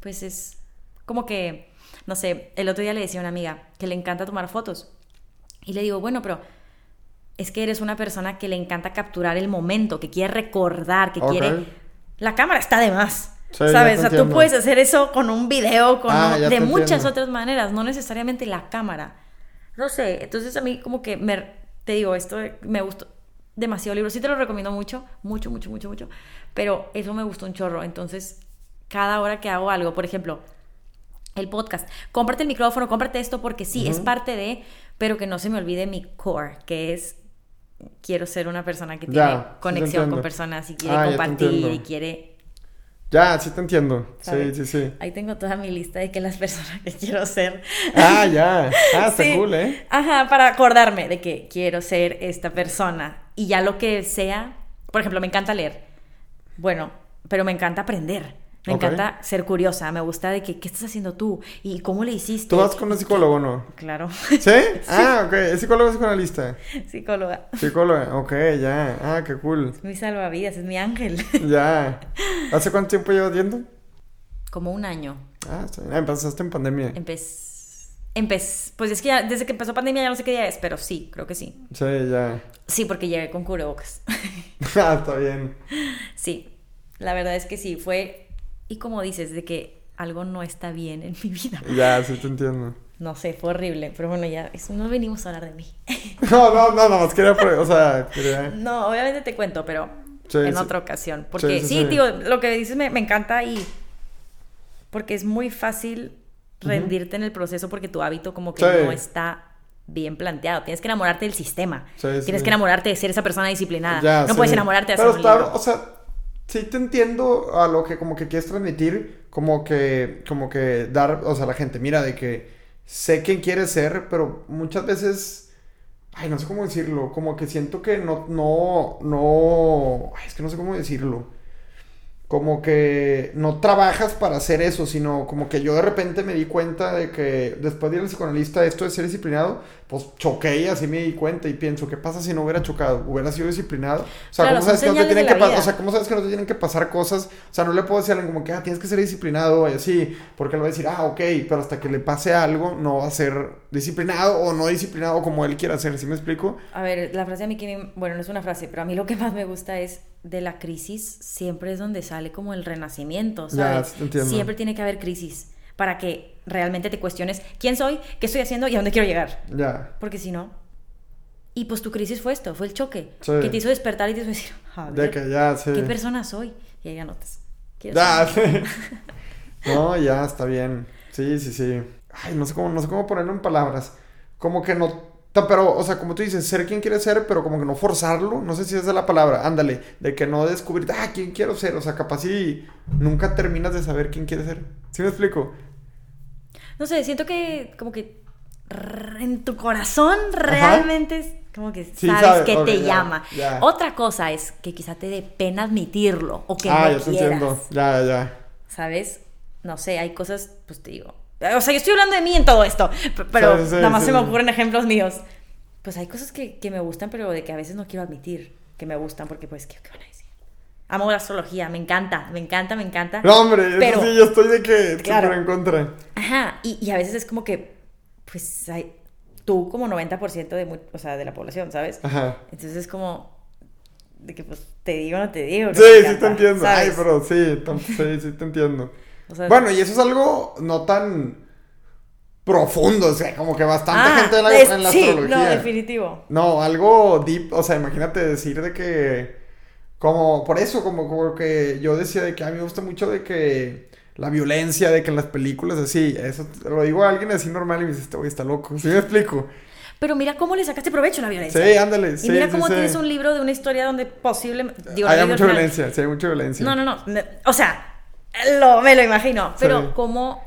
pues es como que, no sé, el otro día le decía a una amiga que le encanta tomar fotos. Y le digo, bueno, pero es que eres una persona que le encanta capturar el momento, que quiere recordar, que quiere... La cámara está de más. Sí, ¿Sabes? O sea, tú puedes hacer eso con un video, con Ah, un- de muchas entiendo. otras maneras, no necesariamente la cámara. No sé, entonces a mí como que me, te digo, esto me gustó demasiado el libro, sí te lo recomiendo mucho, mucho, mucho, mucho, mucho, pero eso me gustó un chorro, entonces cada hora que hago algo, por ejemplo, el podcast, cómprate el micrófono, cómprate esto porque sí, es parte de, pero que no se me olvide mi core, que es quiero ser una persona que Ya, tiene sí conexión con personas y quiere Ah, compartir y quiere Ya, sí te entiendo. Sí, sí, sí. Ahí tengo toda mi lista de que las personas que quiero ser. Ah, ya. Ah, está Sí. cool, ¿eh? Ajá, para acordarme de que quiero ser esta persona. Y ya lo que sea, por ejemplo, me encanta leer. Bueno, pero me encanta aprender. Me encanta ser curiosa. Me gusta de que, ¿qué estás haciendo tú? ¿Y cómo le hiciste? ¿Tú vas con un psicólogo o no? Claro. ¿Sí? Ah, ok. ¿Es psicólogo o psicoanalista? Psicóloga. Psicóloga, ok, ya. Ah, qué cool. Es mi salvavidas, es mi ángel. Ya. ¿Hace cuánto tiempo llevas viendo? Como un año. Ah, bien. Ah, empezaste en pandemia. Empecé. Empecé. Pues es que ya, desde que empezó pandemia ya no sé qué día es, pero sí, creo que sí. Sí, ya. Sí, porque llegué con cubrebocas. Ah, está bien. Sí, la verdad es que sí, fue, y como dices, de que algo no está bien en mi vida. Ya, sí te entiendo. No sé, fue horrible, pero bueno, ya, eso no venimos a hablar de mí. No, no, no, no, más quería, o sea, quería... No, obviamente te cuento, pero Sí, en sí. otra ocasión. Porque Sí, sí, digo, lo que dices me, me encanta y porque es muy fácil rendirte en el proceso porque tu hábito como que no está bien planteado. Tienes que enamorarte del sistema. Tienes que enamorarte de ser esa persona disciplinada. Ya, no puedes enamorarte de hacer Pero un libro. o sea, sí te entiendo a lo que como que quieres transmitir, como que, como que dar, o sea, la gente, mira, de que sé quién quieres ser, pero muchas veces, ay, no sé cómo decirlo, como que siento que no, no, no, ay, es que no sé cómo decirlo. Como que no trabajas para hacer eso, sino como que yo de repente me di cuenta de que después de ir al psicoanalista esto de ser disciplinado, pues choqué y así me di cuenta y pienso, ¿qué pasa si no hubiera chocado? ¿Hubiera sido disciplinado? O sea, Claro, ¿cómo sabes que no te tienen de que? O sea, ¿cómo sabes que no te tienen que pasar cosas? O sea, no le puedo decir a alguien como que, ah, tienes que ser disciplinado y así, porque él va a decir, ah, ok, pero hasta que le pase algo no va a ser disciplinado o no disciplinado como él quiera ser, ¿sí me explico? A ver, la frase a mí que me- bueno, no es una frase, pero a mí lo que más me gusta es de la crisis siempre es donde sale como el renacimiento, ¿sabes? Siempre tiene que haber crisis para que realmente te cuestiones quién soy, qué estoy haciendo y a dónde quiero llegar. Ya. Porque si no. Y pues tu crisis fue esto, fue el choque. Sí. Que te hizo despertar y te hizo decir, a De que ya, sí. ¿qué persona soy? Y ahí anotas. ¿Quién Ya, sí. No, ya, está bien. Sí, sí, sí. Ay, no sé cómo, no sé cómo ponerlo en palabras. Como que no. Pero, o sea, como tú dices, ser quien quiere ser, pero como que no forzarlo. No sé si esa es la palabra. Ándale. De que no descubrir, ah, quién quiero ser. O sea, capaz si nunca terminas de saber quién quieres ser. ¿Sí me explico? No sé, siento que como que en tu corazón realmente es como que Sí, sabes que te ya, llama. ya. Otra cosa es que quizá te dé pena admitirlo o que ah, no ya quieras. entiendo. Ya, ya. ¿Sabes? No sé, hay cosas, pues te digo. O sea, yo estoy hablando de mí en todo esto, pero Sí, sí, nada más sí. se me ocurren ejemplos míos. Pues hay cosas que, que me gustan, pero de que a veces no quiero admitir que me gustan porque pues, ¿qué, qué van a decir? Amo la astrología, me encanta, me encanta, me encanta. No, hombre, eso Pero- sí, yo estoy de que Claro. en contra. Ajá, y, y a veces es como que, pues, hay, tú como 90% de, o sea, de la población, ¿sabes? Ajá. Entonces es como de que, pues, te digo o no te digo. Sí, sí te entiendo. ¿sabes? Ay, pero sí, sí, sí te entiendo. O sea, Bueno, y eso es algo no tan profundo, o sea, como que bastante ah, gente en la, es- en la sí, astrología. no, definitivo. No, algo deep, o sea, imagínate decir de que, como, por eso, como, como que yo decía de que a mí me gusta mucho de que la violencia, de que en las películas así, eso lo digo a alguien así normal y me dice, este güey está loco, ¿sí me explico? Pero mira cómo le sacaste provecho a la violencia. Sí, ándale, sí, Y mira sí, cómo sí. tienes un libro de una historia donde digo, no Hay mucha violencia, sí, hay mucha violencia. No, no, no. O sea, lo, me lo imagino. Pero Sí. cómo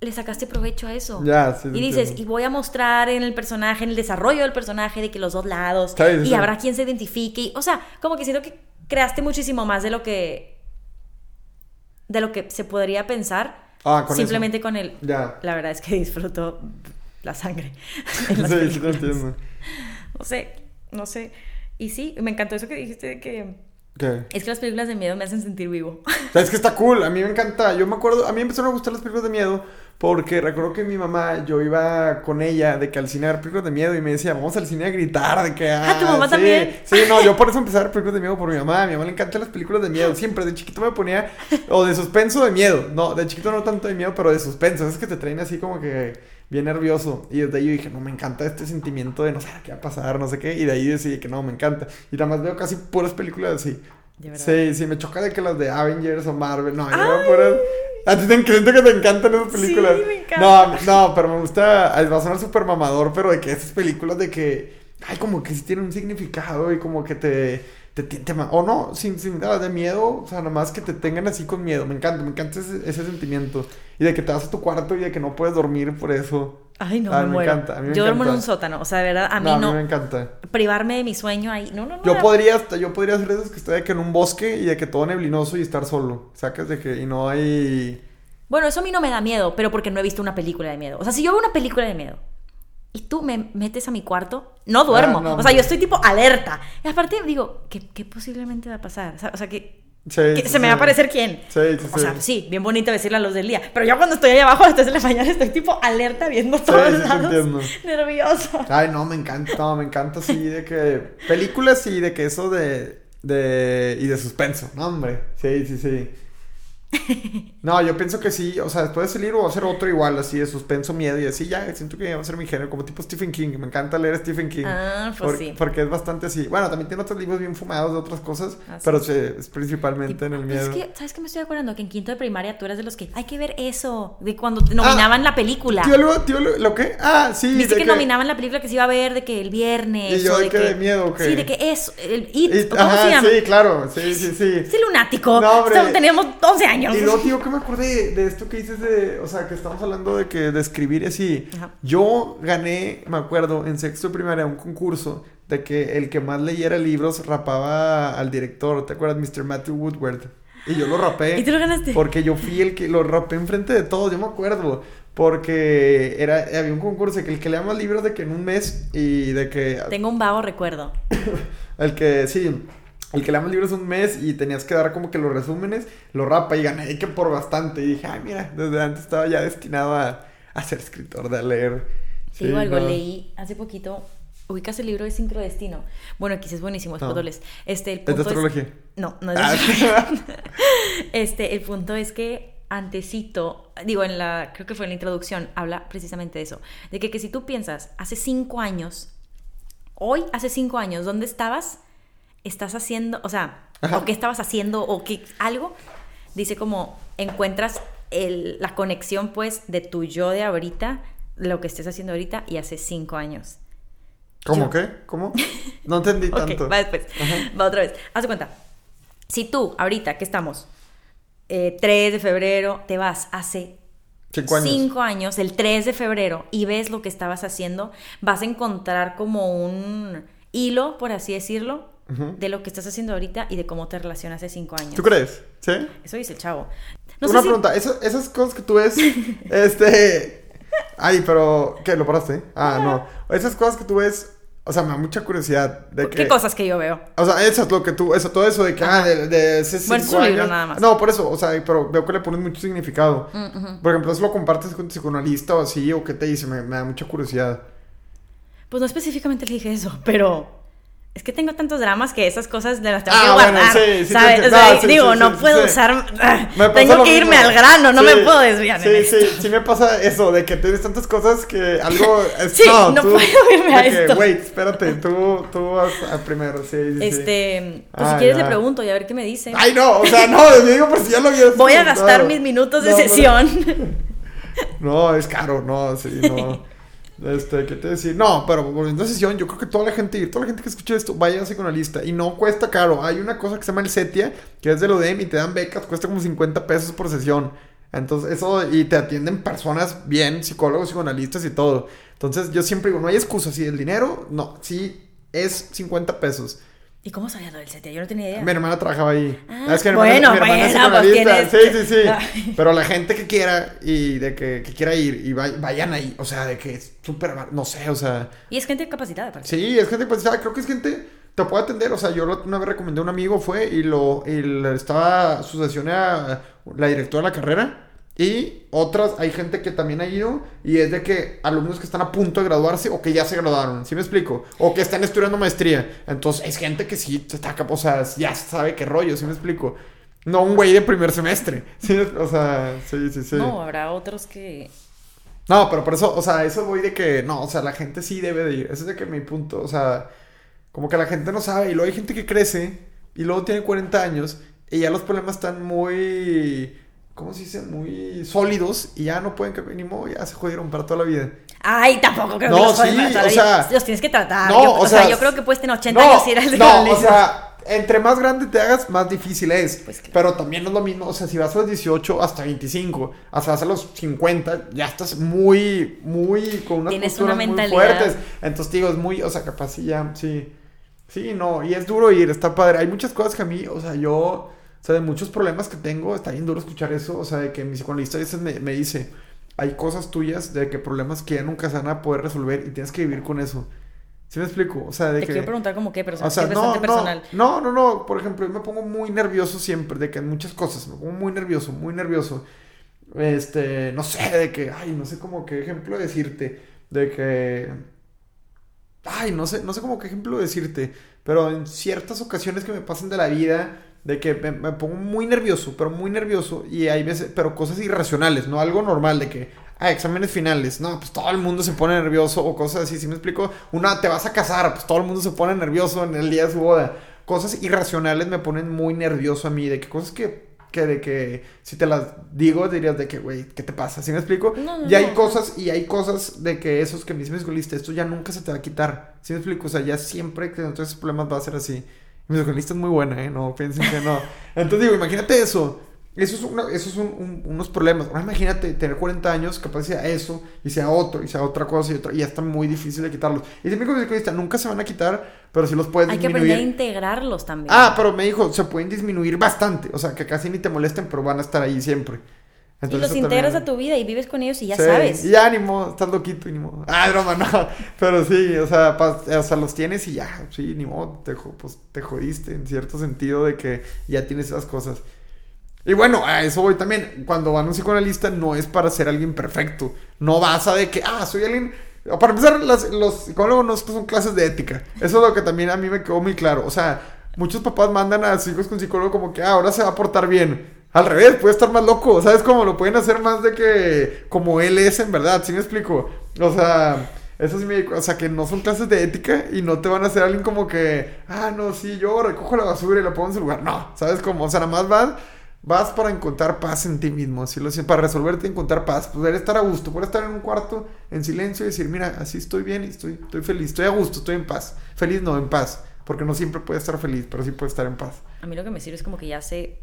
le sacaste provecho a eso. Ya, sí, Y dices, entiendo. y voy a mostrar en el personaje, en el desarrollo del personaje, de que los dos lados, Sí, y habrá quien se identifique. y- o sea, como que siento que creaste muchísimo más de lo que. de lo que se podría pensar. Ah, con simplemente eso. con el. Ya. La verdad es que disfruto la sangre. en Sí, las sí te películas. entiendo. No sé, no sé. Y sí, me encantó eso que dijiste de que. ¿Qué? Es que las películas de miedo me hacen sentir vivo. O sea, es que está cool, a mí me encanta. Yo me acuerdo, a mí empezaron a gustar las películas de miedo porque recuerdo que mi mamá, yo iba con ella de que al cine a ver películas de miedo y me decía, vamos al cine a gritar, de que... Ah, ¿tu mamá sí". también? Sí, no, yo por eso empecé a ver películas de miedo por mi mamá. A mi mamá le encantan las películas de miedo, siempre. De chiquito me ponía, o de suspenso de miedo. No, de chiquito no tanto de miedo, pero de suspenso. Es que te traen así como que bien nervioso. Y desde ahí yo dije, no, me encanta este sentimiento de no sé qué va a pasar, no sé qué. Y de ahí decidí que no, me encanta. Y nada más veo casi puras películas así. Sí, sí, me choca de que las de Avengers o Marvel, no, yo veo puras... A ti te siento que te encantan esas películas. Sí, me encanta. No, no, pero me gusta, ay, va a sonar súper mamador, pero de que esas películas de que, ay, como que sí tienen un significado y como que te, te, te- o no, sin, sin nada de miedo, o sea, nomás que te tengan así con miedo, me encanta, me encanta ese, ese sentimiento. Y de que te vas a tu cuarto y de que no puedes dormir por eso. Ay, no, Ay, me, me muero. encanta, a mí me Yo duermo en un sótano. O sea, de verdad, a mí no, no. a mí me encanta. Privarme de mi sueño ahí. No, no, no. Yo podría, hasta- yo podría hacer eso que estoy de que en un bosque y de que todo neblinoso y estar solo. Sacas de que y no hay. Bueno, eso a mí no me da miedo, pero porque no he visto una película de miedo. O sea, si yo veo una película de miedo y tú me metes a mi cuarto, no duermo. Ah, no, o sea, yo estoy tipo alerta. Y aparte digo, ¿qué, qué posiblemente va a pasar? O sea, que, Sí, que sí, se me sí. va a aparecer quién. Sí, sí, O sea, sí. sí, bien bonito decir la luz del día. Pero yo cuando estoy ahí abajo a las 3 de la mañana estoy tipo alerta viendo todos sí, lados. Nerviosa. Ay, no, me encanta, no, me encanta así de que. Películas y de que eso de. de. y de suspenso. No, hombre. Sí, sí, sí. No, yo pienso que sí, o sea, después de ese libro voy a hacer otro igual, así de suspenso, miedo y así, ya, siento que va a ser mi género, como tipo Stephen King, me encanta leer Stephen King. Ah, pues Por- sí. Porque es bastante así. Bueno, también tiene otros libros bien fumados de otras cosas, Ah, sí. pero sí, es principalmente en el Pues miedo. Es que, ¿sabes qué me estoy acordando? Que en quinto de primaria tú eras de los que hay que ver eso, de cuando te nominaban la película. Ah, Tío, lo, tío, lo, ¿lo qué? Ah, sí. Viste de que, nominaban la película que se iba a ver de que el viernes. ¿Y yo o de de miedo o qué? Sí, de que es. El It, ¿o ¿Cómo ajá, se llama? sí, claro, sí, sí, sí. Ese lunático. No, hombre. Teníamos 11 años. Y luego, tío, que me acordé de esto que dices de, o sea, que estamos hablando de que de escribir así. Ajá. Yo gané, me acuerdo, en sexto de primaria un concurso de que el que más leyera libros rapaba al director. ¿Te acuerdas? Mr. Matthew Woodward. y yo lo rapé. ¿Y tú lo ganaste? Porque yo fui el que lo rapé enfrente de todos, yo me acuerdo. Porque era, había un concurso que el que lea más libros de que en un mes y de que... Tengo un vago recuerdo. el que, sí, el que más libros un mes y tenías que dar como que los resúmenes, lo rapa y gané que por bastante. Y dije, ay, mira, desde antes estaba ya destinado a, a ser escritor, de leer. Sí, digo algo, leí hace poquito ubicas el libro de Sincrodestino. Bueno, aquí es buenísimo, es no. Este, el punto ¿Es de astrología? No, no es de ah. Este, el punto es que antecito, digo, en la, creo que fue en la introducción, habla precisamente de eso, de que, que si tú piensas, hace cinco años, hoy, hace cinco años, ¿dónde estabas? Estás haciendo, o sea, o qué estabas haciendo, o qué, algo, dice como, encuentras el, la conexión, pues, de tu yo de ahorita, lo que estés haciendo ahorita, y hace cinco años. ¿Cómo qué? ¿Cómo? No entendí tanto. va después. Va otra vez. Haz de cuenta. Si tú, ahorita que estamos, 3 eh, de febrero, te vas hace cinco años. cinco años, el 3 de febrero, y ves lo que estabas haciendo, vas a encontrar como un hilo, por así decirlo, de lo que estás haciendo ahorita y de cómo te relacionas hace cinco años. ¿Tú crees? ¿Sí? Eso dice el chavo. Una pregunta, esas cosas que tú ves, este... Ay, pero... ¿Qué? ¿Lo paraste? Ah, no. Esas cosas que tú ves o sea, me da mucha curiosidad de ¿Qué cosas que yo veo? O sea, eso es lo que tú, eso, todo eso de que, ah, de, de ese bueno, es un libro nada más. No, por eso, o sea, pero veo que le pones mucho significado. Mm, por ejemplo, eso lo compartes con tu psicoanalista o así, o qué te dice, me, me da mucha curiosidad. Pues no específicamente le dije eso, pero es que tengo tantos dramas que esas cosas de las tengo que guardar. sí, sí, ¿sabes? o sea, digo, no puedo usar. tengo que irme al grano, no me puedo desviar. Sí, en sí, esto. sí, me pasa eso, de que tienes tantas cosas que algo. sí, no, puedo irme a esto. Wait, espérate, tú, tú vas a primero, sí, sí. Este, pues si quieres le pregunto y a ver qué me dice. Ay, no, o sea, no, yo digo, por si ya lo habías. Voy a gastar mis minutos de sesión. No, es caro, no, sí, no. Este, ¿qué te decir? No, pero volviendo a sesión, yo creo que toda la gente, toda la gente que escuche esto, váyanse con la lista. Y no cuesta caro. Hay una cosa que se llama el Setia, que es de lo y te dan becas, cuesta como 50 pesos por sesión. Entonces, eso, y te atienden personas bien, psicólogos, psicoanalistas y todo. Entonces, yo siempre digo, no hay excusa. Si el dinero, no, sí es 50 pesos. ¿Y cómo sabía lo del CETIA? Yo no tenía idea. Mi hermana trabajaba ahí. Ah, es que mi hermana, bueno, mi hermana bueno, Sí, sí, sí. Pero la gente que quiera y de que, que quiera ir y vayan ahí, o sea, de que es súper, no sé, o sea. Y es gente capacitada, parece. Sí, es gente capacitada. Creo que es gente te puede atender. O sea, yo una vez recomendé a un amigo, fue y lo y estaba su sesión a la directora de la carrera. Y otras, hay gente que también ha ido y es de que alumnos que están a punto de graduarse o que ya se graduaron, ¿sí me explico? O que están estudiando maestría. Entonces, es gente que sí está, o sea, ya sabe qué rollo, ¿sí me explico? No un güey de primer semestre, ¿sí? O sea, sí, sí, sí. No, habrá otros que... No, pero por eso, o sea, eso voy de que, no, o sea, la gente sí debe de ir. Ese es de que mi punto, o sea, como que la gente no sabe y luego hay gente que crece y luego tiene 40 años y ya los problemas están muy ¿cómo se dice? Muy sólidos y ya no pueden ni modo, ya se jodieron para toda la vida. Ay, tampoco creo no, que los sí, para toda o sea, Los tienes que tratar. No, yo, o, sea, yo creo que puedes tener 80 años y eres de No, o sea, entre más grande te hagas, más difícil es. Pues Pero también no es lo mismo, o sea, si vas a los 18 hasta 25, hasta vas a los 50, ya estás muy, muy, con unas Tienes una mentalidad. muy fuertes. Entonces, digo, es muy, o sea, capaz sí ya, sí. Sí, no, y es duro ir, está padre. Hay muchas cosas que a mí, o sea, yo o sea, de muchos problemas que tengo, está bien duro escuchar eso. O sea, de que mi psicoanalista a veces me, me dice, hay cosas tuyas de que problemas que ya nunca se van a poder resolver y tienes que vivir con eso. ¿Sí me explico? O sea, de Te que... quiero preguntar como qué, pero o sea, no, personal. No, no, no. Por ejemplo, yo me pongo muy nervioso siempre de que en muchas cosas me pongo muy nervioso, muy nervioso. Este, no sé, de que, ay, no sé cómo qué ejemplo decirte. De que... Ay, no sé, no sé cómo qué ejemplo decirte. Pero en ciertas ocasiones que me pasan de la vida de que me, pongo muy nervioso, pero muy nervioso. Y hay veces, pero cosas irracionales, no algo normal de que, ah, exámenes finales. No, pues todo el mundo se pone nervioso o cosas así. Si me explico, una, te vas a casar, pues todo el mundo se pone nervioso en el día de su boda. Cosas irracionales me ponen muy nervioso a mí, de que cosas que, que de que si te las digo dirías de que, güey, ¿qué te pasa? ¿Sí me explico? y hay cosas, y hay cosas de que esos que me dice mi esto ya nunca se te va a quitar. ¿Sí me explico? O sea, ya siempre que entonces esos problemas va a ser así. Mi psicoanalista es muy buena, ¿eh? No piensen que no. Entonces digo, imagínate eso. Eso es, una- eso es un- un- unos problemas. Ahora imagínate tener 40 años, capaz sea eso, y sea otro, y sea otra cosa, y otra, y ya está muy difícil de quitarlos. Y siempre como psicoanalista, nunca se van a quitar, pero sí los puedes Hay que disminuir. aprender a integrarlos también. Ah, pero me dijo, se pueden disminuir bastante. O sea, que casi ni te molesten, pero van a estar ahí siempre. Y los integras también- a tu vida y vives con ellos y ya Sí, sabes. Y ya, ni modo, estás loquito y ni modo. Ah, broma, no. Pero sí, o sea, pa- o sea, los tienes y ya, sí, ni modo, te, pues, te jodiste en cierto sentido de que ya tienes esas cosas. Y bueno, a eso voy también. Cuando van a un psicoanalista no es para ser alguien perfecto. No vas a de que, ah, soy alguien... Para empezar, las- los psicólogos no son clases de ética. Eso es lo que también a mí me quedó muy claro. O sea, muchos papás mandan a sus hijos con psicólogo como que, ah, ahora se va a portar bien. Al revés, puede estar más loco. ¿Sabes cómo? Lo pueden hacer más de que como él es en verdad. ¿Sí me explico? O sea... Eso sí me... O sea, que no son clases de ética y no te van a hacer alguien como que... Ah, no, sí, yo recojo la basura y la pongo en su lugar. No, ¿sabes cómo? O sea, nada más vas... Vas para encontrar paz en ti mismo, siento, para resolverte encontrar paz, poder estar a gusto, poder estar en un cuarto en silencio y decir, mira, así estoy bien y estoy, estoy feliz, estoy a gusto, estoy en paz. Feliz no, en paz, porque no siempre puede estar feliz, pero sí puede estar en paz. A mí lo que me sirve es como que ya sé.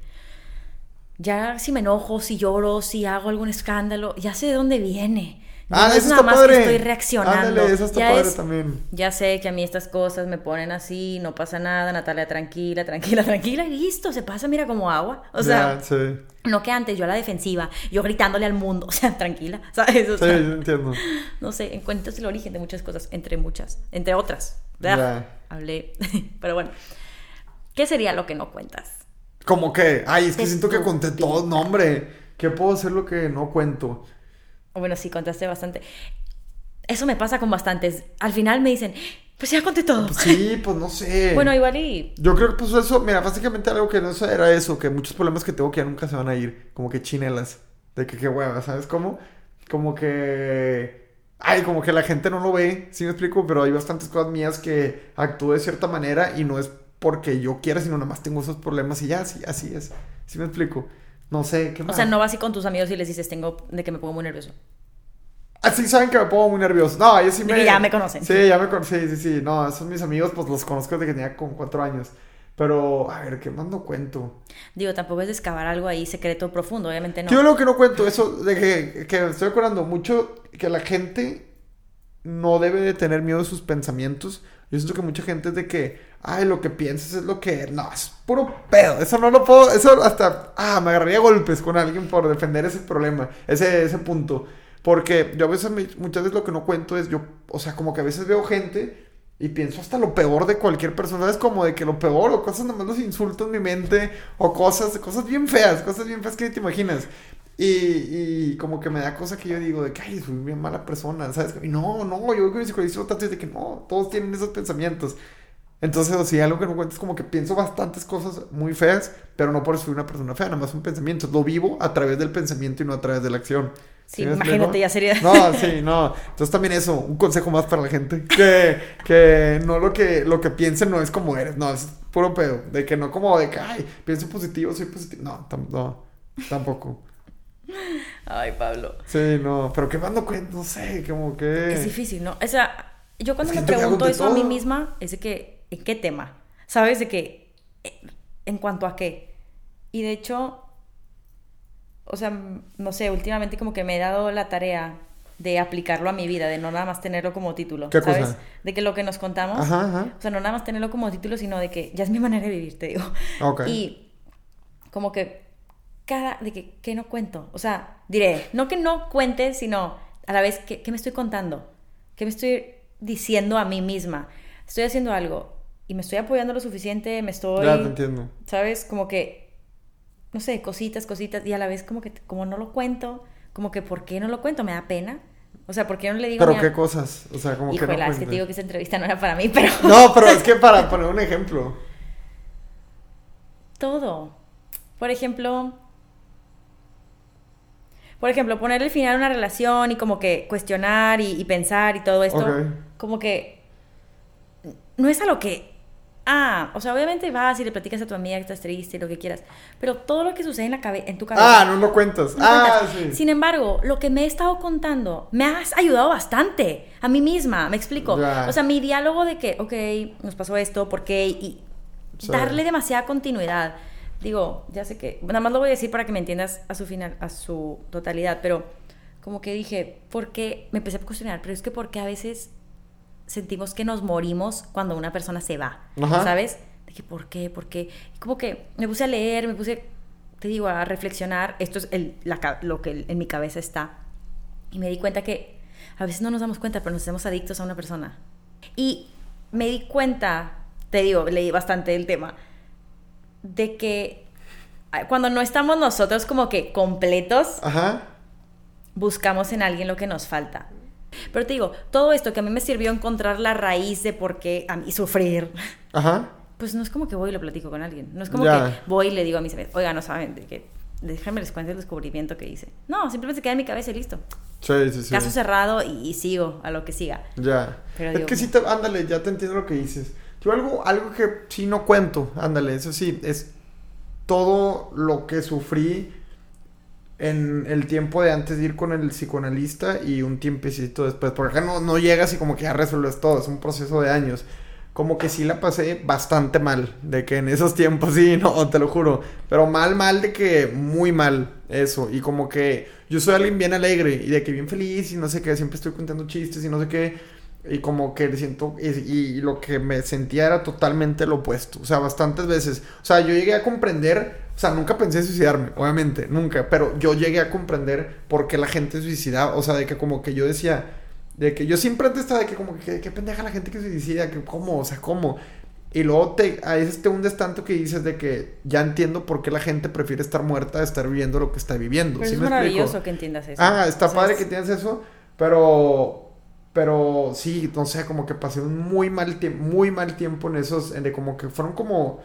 Ya si me enojo, si lloro, si hago algún escándalo, ya sé de dónde viene. Ah, no es nada está más padre. que estoy reaccionando. Ándale, eso está ya padre es- también. Ya sé que a mí estas cosas me ponen así, no pasa nada, Natalia, tranquila, tranquila, tranquila, y listo, se pasa, mira, como agua. O sea, sí, no que antes yo a la defensiva, yo gritándole al mundo, o sea, tranquila, ¿sabes? O sí, sea, yo entiendo. no sé, encuentras el origen de muchas cosas, entre muchas, entre otras. ¿verdad? Hablé, pero bueno, ¿qué sería lo que no cuentas? Como que, ay, es que siento que conté todo, no, hombre, ¿qué puedo hacer lo que no cuento? Bueno, sí, contaste bastante. Eso me pasa con bastantes. Al final me dicen, pues ya conté todo. Pues sí, pues no sé. Bueno, igual y... Yo creo que pues eso, mira, básicamente algo que no sé era eso, que muchos problemas que tengo que ya nunca se van a ir, como que chinelas, de que qué hueva, ¿sabes cómo? Como que, ay, como que la gente no lo ve, sí me explico, pero hay bastantes cosas mías que actúo de cierta manera y no es porque yo quiera, sino nada más tengo esos problemas y ya, sí, así es, sí me explico. No sé, ¿qué O más? sea, no vas así con tus amigos y les dices, tengo de que me pongo muy nervioso. Así saben que me pongo muy nervioso. No, ellos sí De me... que ya me conocen. Sí, ya me conocen. Sí, sí, sí. No, esos mis amigos, pues los conozco desde que tenía como cuatro años. Pero, a ver, ¿qué más no cuento? Digo, tampoco es de excavar algo ahí secreto profundo, obviamente no. Yo lo que no cuento, eso de que, que estoy acordando mucho que la gente no debe de tener miedo de sus pensamientos. Yo siento que mucha gente es de que, ay, lo que piensas es lo que... No, es puro pedo. Eso no lo puedo... Eso hasta... Ah, me agarraría golpes con alguien por defender ese problema, ese, ese punto. Porque yo a veces, muchas veces lo que no cuento es yo... O sea, como que a veces veo gente y pienso hasta lo peor de cualquier persona. Es como de que lo peor o cosas nomás los insulto en mi mente o cosas, cosas bien feas, cosas bien feas que te imaginas. Y, y como que me da cosa que yo digo de que, ay, soy bien mala persona, ¿sabes? Y no, no, yo voy con mi psicologista tanto de que no, todos tienen esos pensamientos. Entonces, o sea, algo que no cuento es como que pienso bastantes cosas muy feas, pero no por eso soy una persona fea, nada más son pensamientos. Lo vivo a través del pensamiento y no a través de la acción. Sí, imagínate, ya sería- No, sí, no. Entonces también eso, un consejo más para la gente. Que, que no lo que, lo que piensen no es como eres, no, es puro pedo. De que no como de que, ay, pienso positivo, soy positivo. No, tam- no, tampoco. Ay, Pablo. Sí, no, pero qué más no cuento, no sé, como que... Es difícil, ¿no? O sea, yo cuando que me que pregunto eso a mí misma, es de que, ¿en qué tema? ¿Sabes? De que, eh, ¿en cuanto a qué? Y de hecho, o sea, no sé, últimamente como que me he dado la tarea de aplicarlo a mi vida, de no nada más tenerlo como título, ¿Qué ¿sabes? cosa? De que lo que nos contamos, Ajá, ajá. o sea, no nada más tenerlo como título, sino de que ya es mi manera de vivir, te digo. Ok. Y como que cada, de que, que no cuento, o sea, diré, no que no cuente, sino a la vez, ¿qué, qué me estoy contando? ¿Qué me estoy diciendo a mí misma? Estoy haciendo algo y me estoy apoyando lo suficiente, me estoy, Ya te entiendo. ¿sabes? Como que, no sé, cositas, cositas, y a la vez como que, como no lo cuento, como que, ¿por qué no lo cuento? Me da pena. O sea, ¿por qué no le digo Pero qué cosas, o sea, como que no es que te digo que esa entrevista no era para mí, pero No, pero es que para poner un ejemplo. todo. Por ejemplo, por ejemplo, ponerle final a una relación y como que cuestionar y, y pensar y todo esto, Ok. como que no es a lo que, ah, o sea, obviamente vas y le platicas a tu amiga que estás triste y lo que quieras, pero todo lo que sucede en la cabe en tu cabeza. Ah, no lo cuentas. no ah, cuentas. sí. Sin embargo, lo que me he estado contando me ha ayudado bastante a mí misma, me explico. Ya. O sea, mi diálogo de que, ok, nos pasó esto, ¿por qué? Y Sí. darle demasiada continuidad. digo, ya sé que, nada más lo voy a decir para que me entiendas a su final, a su totalidad, pero como que dije, ¿por qué? Me empecé a cuestionar, pero es que porque a veces sentimos que nos morimos cuando una persona se va, Ajá. ¿sabes? Dije, ¿por qué? ¿Por qué? Y como que me puse a leer, me puse, te digo, a reflexionar, esto es el, la lo que en mi cabeza está, y me di cuenta que a veces no nos damos cuenta, pero nos hacemos adictos a una persona. Y me di cuenta, te digo, leí bastante el tema, de que ah, cuando no estamos nosotros como que completos, Ajá. buscamos en alguien lo que nos falta. Pero te digo, todo esto que a mí me sirvió encontrar la raíz de por qué a mí sufrir, Ajá. pues no es como que voy y lo platico con alguien. No es como Ya. que voy y le digo a mis amigos, oiga, no saben de que déjenme les cuento el descubrimiento que hice. No, simplemente se queda en mi cabeza y listo. Sí, sí, sí. Caso cerrado y, y sigo a lo que siga. Ya. Pero es digo, que sí, te, ándale, ya te entiendo lo que dices. Yo algo, algo que sí no cuento, ándale, eso sí, es todo lo que sufrí en el tiempo de antes de ir con el psicoanalista y un tiempecito después. Porque acá no, no llegas y como que ya resuelves todo, es un proceso de años. Como que sí la pasé bastante mal, de que en esos tiempos sí, no, te lo juro. Pero mal, mal, de que muy mal eso. Y como que yo soy alguien bien alegre y de que bien feliz y no sé qué, siempre estoy contando chistes y no sé qué. Y como que siento, y, y lo que me sentía era totalmente lo opuesto. O sea, bastantes veces. O sea, yo llegué a comprender, sea, nunca pensé en suicidarme, obviamente, nunca. Pero yo llegué a comprender por qué la gente suicidaba. O sea, de que como que yo decía, de que yo siempre antes estaba de que como que qué pendeja la gente que suicida, que cómo, o sea, cómo. Y luego te, a veces te hundes tanto que dices de que ya entiendo por qué la gente prefiere estar muerta a estar viviendo lo que está viviendo. Pero ¿Sí es me explico? maravilloso que entiendas eso. Ah, está O sea, padre es- que tienes eso, pero pero sí, no sé, como que pasé un muy mal tiempo, muy mal tiempo en esos, en de como que fueron como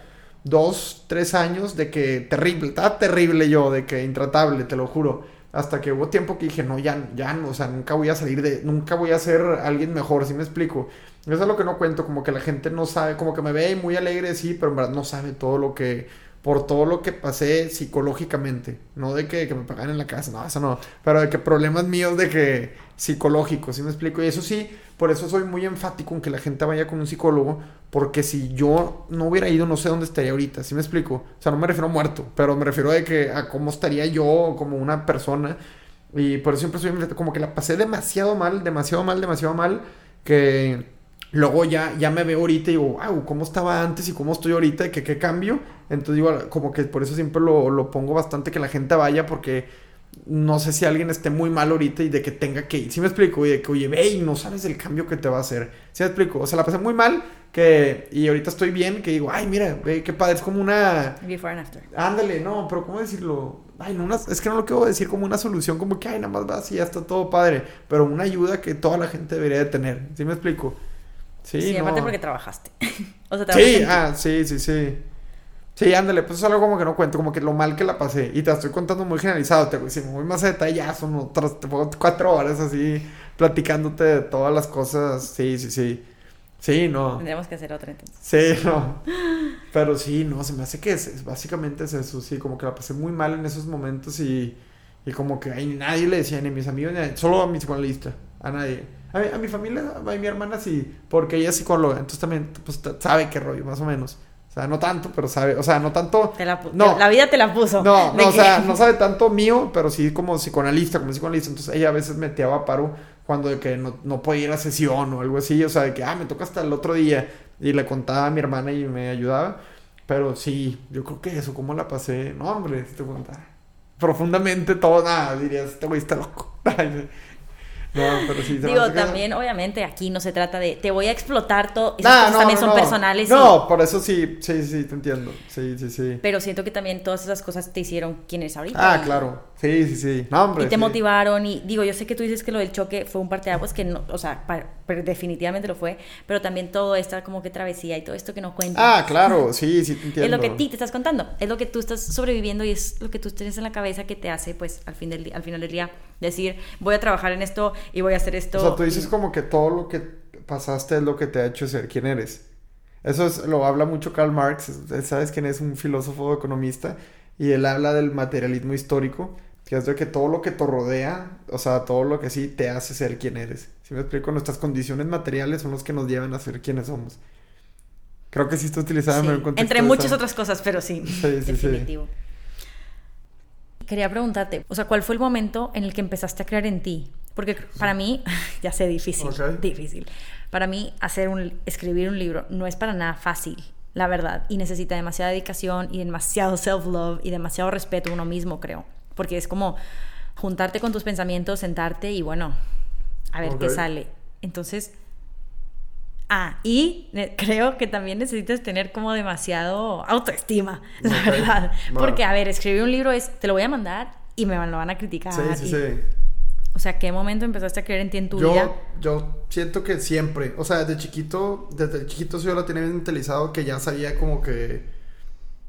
dos, tres años de que terrible, estaba terrible yo, de que intratable, te lo juro. Hasta que hubo tiempo que dije, no, ya, ya, no, o sea, nunca voy a salir de, nunca voy a ser alguien mejor, ¿sí me explico? Eso es lo que no cuento, como que la gente no sabe, como que me ve muy alegre, sí, pero en verdad no sabe todo lo que, por todo lo que pasé psicológicamente, no de que, que me pagaran en la casa, no, eso no, pero de que problemas míos de que psicológicos, ¿sí me explico? Y eso sí, por eso soy muy enfático en que la gente vaya con un psicólogo, porque si yo no hubiera ido, no sé dónde estaría ahorita, ¿sí me explico? O sea, no me refiero a muerto, pero me refiero a que a cómo estaría yo como una persona. Y por eso siempre soy como que la pasé demasiado mal, demasiado mal, demasiado mal, que luego ya, ya me veo ahorita y digo, wow, ¿cómo estaba antes y cómo estoy ahorita? ¿Y que qué cambio? Entonces digo, como que por eso siempre lo, lo pongo bastante que la gente vaya, porque no sé si alguien esté muy mal ahorita y de que tenga que ir. ¿Sí me explico? Y de que, oye, ve y no sabes el cambio que te va a hacer. ¿Sí me explico? O sea, la pasé muy mal que... Y ahorita estoy bien, que digo, ay, mira, ve, qué padre. Es como una... Before and after. Ándale, no, pero ¿cómo decirlo? Ay, no, una- es que no lo quiero decir como una solución, como que, ay, nada más vas y ya está todo padre. Pero una ayuda que toda la gente debería de tener. ¿Sí me explico? Sí, Sí, no. aparte porque trabajaste. o sea, trabajaste Sí, ah, sí, sí, sí. Sí, ándale, pues es algo como que no cuento, como que lo mal que la pasé. Y te la estoy contando muy generalizado, te si me voy más a detalle, ya son otras, cuatro horas así, platicándote de todas las cosas. Sí, sí, sí. Sí, no. Tendríamos que hacer otra entonces. Sí, no. Pero sí, no, se me hace que es, básicamente es eso, sí, como que la pasé muy mal en esos momentos y, y como que ay, nadie le decía, ni a mis amigos, ni a- solo a mi psicoanalista, a nadie. A mi, a mi familia, a mi hermana sí, porque ella es psicóloga, entonces también pues, sabe qué rollo, más o menos. O sea, no tanto, pero sabe, o sea, no tanto... Te la, No. la vida te la puso. No, no, o que- sea, no sabe tanto mío, pero sí como psicoanalista, como psicoanalista. Entonces ella a veces me a paro cuando de que no, no podía ir a sesión o algo así. O sea, de que, ah, me toca hasta el otro día. Y le contaba a mi hermana y me ayudaba. Pero sí, yo creo que eso, ¿cómo la pasé? No, hombre, si te. Profundamente todo, nada, dirías, este güey está loco. no, pero sí. se me Digo, que- también, obviamente, aquí no se trata de te voy a explotar todo. Esas Nah, cosas no, también no, son no. personales. y- No, por eso sí, sí, sí, te entiendo. Sí, sí, sí. pero siento que también todas esas cosas te hicieron quien eres ahorita. Ah, y- claro. Sí, sí, sí. No, hombre. Y te sí. motivaron y digo, yo sé que tú dices que lo del choque fue un parteaguas que no, o sea, pa- pero definitivamente lo fue, pero también todo esta como que travesía y todo esto que no cuentas. Ah, claro, sí, sí, te Es entiendo. lo que a ti te estás contando, es lo que tú estás sobreviviendo y es lo que tú tienes en la cabeza que te hace, pues, al, fin del, al final del día, decir, voy a trabajar en esto y voy a hacer esto. O sea, tú dices y- como que todo lo que pasaste es lo que te ha hecho ser quien eres. Eso es- lo habla mucho Karl Marx, es- sabes quién es un filósofo economista, y él habla del materialismo histórico, que es de que todo lo que te rodea, o sea, todo lo que sí te hace ser quien eres. Si me explico, nuestras condiciones materiales son los que nos llevan a ser quienes somos. Creo que sí está utilizada Sí, en el contexto Entre muchas otras cosas, pero sí. Sí, sí, sí. definitivo. Quería preguntarte, o sea, ¿cuál fue el momento en el que empezaste a creer en ti? Porque para mí, ya sé, difícil, Ok. difícil. Para mí, hacer un, escribir un libro no es para nada fácil, la verdad. Y necesita demasiada dedicación y demasiado self-love y demasiado respeto a uno mismo, creo. Porque es como juntarte con tus pensamientos, sentarte y bueno, a ver qué sale. Entonces, Ah, y creo que también necesitas tener como demasiado autoestima, la verdad. Porque, a ver, escribir un libro es, te lo voy a mandar y me lo van a criticar. Sí, sí, y- sí. O sea, ¿qué momento empezaste a creer en ti en tu Yo, vida? yo siento que siempre, o sea, desde chiquito, desde chiquito sí yo lo tenía mentalizado que ya sabía como que,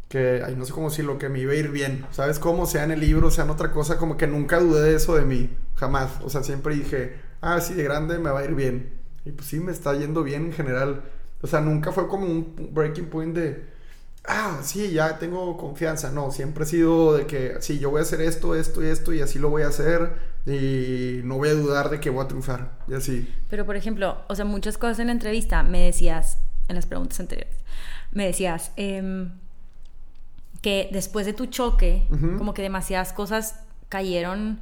que, ay, no sé cómo decirlo, que me iba a ir bien, ¿sabes? Como sea en el libro, sea en otra cosa, como que nunca dudé de eso de mí, jamás, o sea, siempre dije, ah, sí, de grande me va a ir bien, y pues sí, me está yendo bien en general, o sea, nunca fue como un breaking point de, ah, sí, ya tengo confianza. No, siempre ha sido de que, sí, yo voy a hacer esto, esto y esto y así lo voy a hacer y no voy a dudar de que voy a triunfar. Y así. Pero, por ejemplo, o sea, muchas cosas en la entrevista me decías, en las preguntas anteriores, me decías em, que después de tu choque, como que demasiadas cosas cayeron,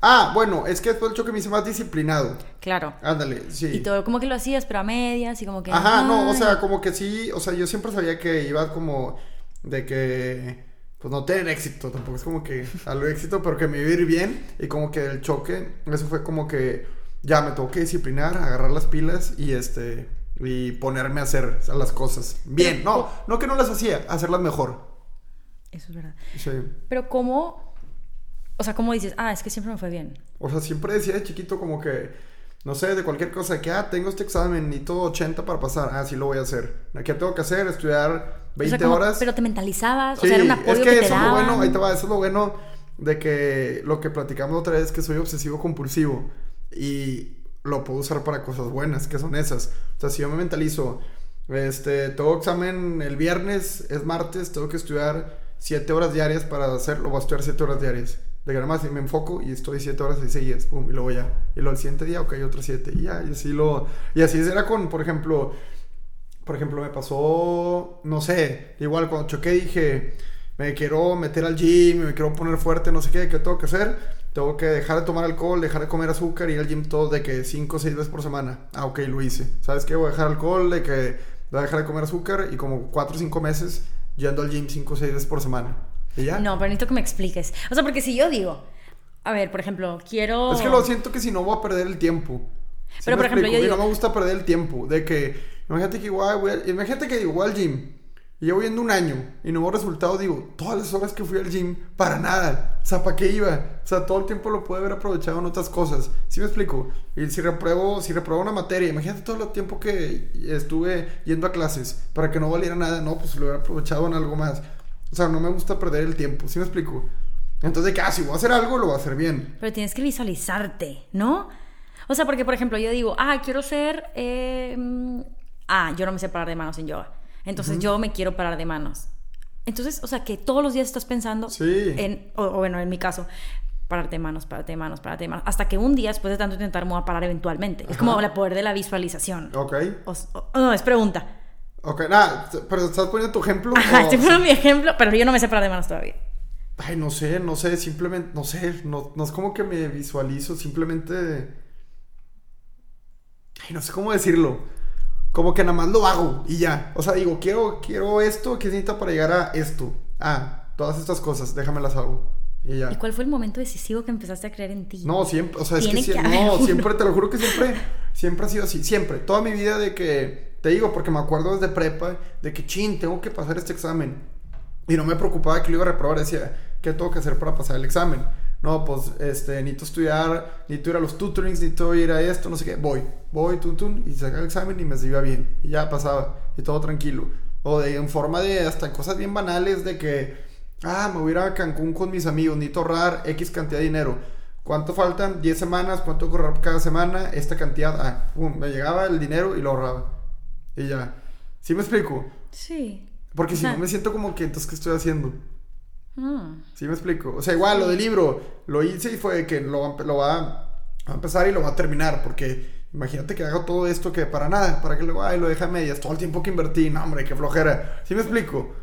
Ah, bueno, es que después del choque me hice más disciplinado. claro. Ándale, sí. Y todo como que lo hacías, pero a medias y como que... Ajá, no, o sea, como que sí, o sea, yo siempre sabía que iba como de que, pues no tener éxito, tampoco es como que algo éxito, pero que me iba a ir bien y como que el choque, eso fue como que ya me tengo que disciplinar, agarrar las pilas y este, y ponerme a hacer las cosas bien, no, no que no las hacía, hacerlas mejor. Eso es verdad. Sí. Pero cómo, o sea, cómo dices, ah, es que siempre me fue bien. O sea, siempre decía de chiquito como que, no sé, de cualquier cosa, que, ah, tengo este examen, necesito 80 para pasar, ah, sí lo voy a hacer. ¿Qué tengo que hacer? Estudiar 20 O sea, como- horas. Pero te mentalizabas, Sí, o sea, era un apoyo es que, que, te eso es lo bueno, ahí te va, eso es lo bueno de que lo que platicamos otra vez, que soy obsesivo compulsivo y lo puedo usar para cosas buenas, que son esas. O sea, si yo me mentalizo, este, tengo examen el viernes, es martes, tengo que estudiar 7 horas diarias para hacerlo, voy a estudiar 7 horas diarias. De nada más me enfoco y estoy 7 horas y seguidas, pum, y luego ya. Y luego el siguiente día, ok, otras 7, y ya, y así lo... Y así era con, por ejemplo, por ejemplo, me pasó, no sé, igual cuando choqué dije, me quiero meter al gym, me quiero poner fuerte, no sé qué, ¿qué tengo que hacer? Tengo que dejar de tomar alcohol, dejar de comer azúcar y ir al gym todo de que 5 o 6 veces por semana. Ah, ok, lo hice. ¿Sabes qué? Voy a dejar alcohol, de que voy a dejar de comer azúcar y como 4 o 5 meses yendo al gym 5 o 6 veces por semana. ¿Y ya? No, pero necesito que me expliques. O sea, porque si yo digo, a ver, por ejemplo, quiero... Es que lo siento que si no voy a perder el tiempo. ¿Sí Pero, por ejemplo, yo digo- no me gusta perder el tiempo. De que, imagínate que igual, voy a- imagínate que digo, voy al gym. Y llevo yendo un año y no veo resultados, digo, todas las horas que fui al gym, para nada. O sea, ¿para qué iba? O sea, todo el tiempo lo pude haber aprovechado en otras cosas. ¿Sí me explico? Y si repruebo, si repruebo una materia, imagínate todo el tiempo que estuve yendo a clases para que no valiera nada. No, pues lo hubiera aprovechado en algo más. O sea, no me gusta perder el tiempo. ¿Sí me explico? Entonces, que, ah, si voy a hacer algo, lo voy a hacer bien. Pero tienes que visualizarte, ¿no? O sea, porque, por ejemplo, yo digo, ah, quiero ser... eh, ah, yo no me sé parar de manos en yoga. Entonces yo me quiero parar de manos. Entonces, o sea, que todos los días estás pensando Sí. en... O, o bueno, en mi caso, pararte de manos, pararte de manos, pararte de manos. Hasta que un día, después de tanto intentar, me voy a parar eventualmente. Es como el poder de la visualización. Ok. O- o- no, es pregunta. Ok, nada, pero estás poniendo tu ejemplo. Ajá, estoy poniendo mi ejemplo, pero yo no me sé parar de manos todavía. Ay, no sé, no sé, simplemente, no sé, no, no es como que me visualizo, simplemente. Ay, no sé cómo decirlo. Como que nada más lo hago y ya. O sea, digo, quiero, quiero esto, ¿qué necesita para llegar a esto? Ah, todas estas cosas, déjamelas hago. Y ya. ¿Y cuál fue el momento decisivo que empezaste a creer en ti? No, siempre, o sea, es que, que no, siempre, te lo juro que siempre, siempre ha sido así, siempre, toda mi vida de que, te digo, porque me acuerdo desde prepa, de que, chin, tengo que pasar este examen, y no me preocupaba que lo iba a reprobar, decía, ¿qué tengo que hacer para pasar el examen? No, pues, este, necesito estudiar, necesito ir a los tutorings, necesito ir a esto, no sé qué, voy, voy, tun, tun, y sacar el examen y me iba bien, y ya pasaba, y todo tranquilo, o de, en forma de, hasta en cosas bien banales, de que, Ah, me voy a ir a Cancún con mis amigos, necesito ahorrar X cantidad de dinero. ¿Cuánto faltan? 10 semanas, ¿cuánto ahorrar cada semana? Esta cantidad, ah, pum, me llegaba el dinero y lo ahorraba. Y ya. ¿Sí me explico? Sí. Porque si no me siento como que, entonces, ¿qué estoy haciendo? Mm. ¿Sí me explico? O sea, igual lo del libro, lo hice y fue que lo, va a empe- lo va, a- va a empezar y lo va a terminar, porque imagínate que hago todo esto que para nada, para que luego, ay, lo deja a medias, todo el tiempo que invertí, no, hombre, qué flojera. ¿Sí me explico?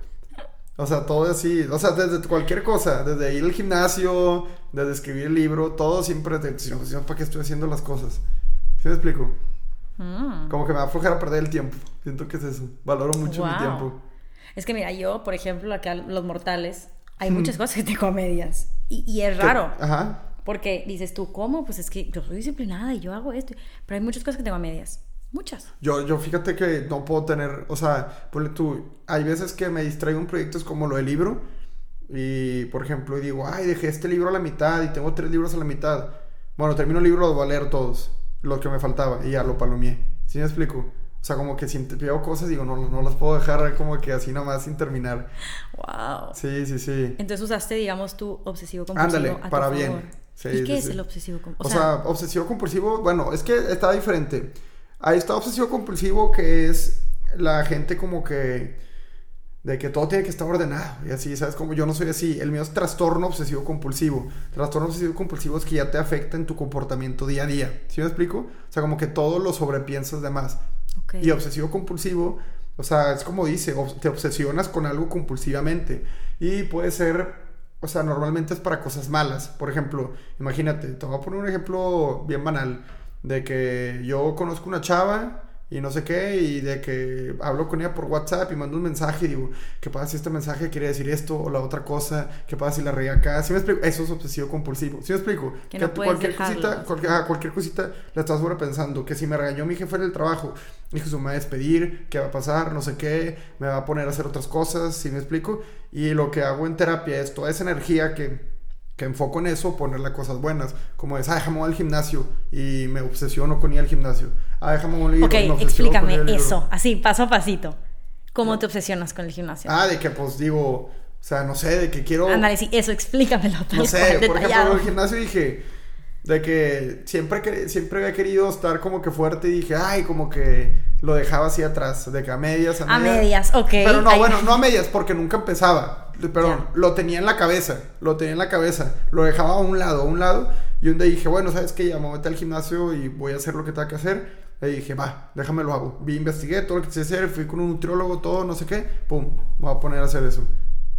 O sea, todo así, o sea, desde cualquier cosa, desde ir al gimnasio, desde escribir el libro, todo siempre, de, si no, ¿para qué estoy haciendo las cosas? ¿Sí me explico? Mm. Como que me va a aflojar a perder el tiempo. Siento que es eso. Valoro mucho mi tiempo. Es que mira, yo, por ejemplo, acá los mortales, hay muchas cosas que tengo a medias. Y, y es raro. Ajá. Porque dices tú, ¿cómo? Pues es que yo soy disciplinada y yo hago esto. Pero hay muchas cosas que tengo a medias. Muchas. Yo, yo fíjate que no puedo tener, o sea, ponle tú, hay veces que me distraigo en proyectos como lo del libro. Y, por ejemplo, digo, ay, dejé este libro a la mitad y tengo tres libros a la mitad. Bueno, termino el libro, los voy a leer todos, lo que me faltaba, y ya lo palomeé. ¿Sí me explico? O sea, como que si veo cosas, digo, no, no las puedo dejar como que así nomás sin terminar. Wow. Sí, sí, sí. Entonces usaste, digamos, tu obsesivo compulsivo. Ándale, para bien. ¿Y qué es el obsesivo compulsivo? O, sea, obsesivo compulsivo, bueno, es que está diferente. Ahí está obsesivo compulsivo, que es la gente como que de que todo tiene que estar ordenado y así, ¿sabes? Como yo no soy así. El mío es trastorno obsesivo compulsivo. Trastorno obsesivo compulsivo es que ya te afecta en tu comportamiento día a día. ¿Sí me explico? O sea, como que todo lo sobrepiensas de más. Y obsesivo compulsivo, o sea, es como dice, te obsesionas con algo compulsivamente. Y puede ser, o sea, normalmente es para cosas malas. Por ejemplo, imagínate, te voy a poner un ejemplo bien banal. De que yo conozco una chava y no sé qué, y de que hablo con ella por WhatsApp y mando un mensaje y digo, ¿qué pasa si este mensaje quiere decir esto o la otra cosa? ¿Qué pasa si la reí acá? ¿Sí me explico? Eso es obsesivo compulsivo. ¿Sí me explico? Que, no cualquier cosita, cualquier, cualquier, cosita la estás sobrepensando. Que si me regañó mi jefe en el trabajo, dije, se me va a despedir, ¿qué va a pasar? No sé qué, me va a poner a hacer otras cosas, ¿sí me explico? Y lo que hago en terapia es toda esa energía que que enfoco en eso, ponerle cosas buenas. Como es, ah, déjame al gimnasio y me obsesiono con ir al gimnasio. Ah, déjame ir Ok, explícame eso, así, paso a pasito. ¿Cómo te obsesionas con el gimnasio? Ah, de que pues digo, o sea, no sé, de que quiero... Ándale, sí, eso, explícamelo. no sé, por ejemplo, en el gimnasio dije, de que siempre, siempre había querido estar como que fuerte y dije, ay, como que lo dejaba así atrás, de que a medias, a, medias. A medias, ok. Pero no, bueno, no a medias porque nunca empezaba. Perdón, lo tenía en la cabeza, lo tenía en la cabeza, lo dejaba a un lado, a un lado. Y un día dije, bueno, ¿sabes qué? Ya me voy al gimnasio y voy a hacer lo que tenga que hacer. Y dije, va, déjame lo hago. Vi, investigué todo lo que quise hacer, fui con un nutriólogo, todo, no sé qué. Pum, me voy a poner a hacer eso.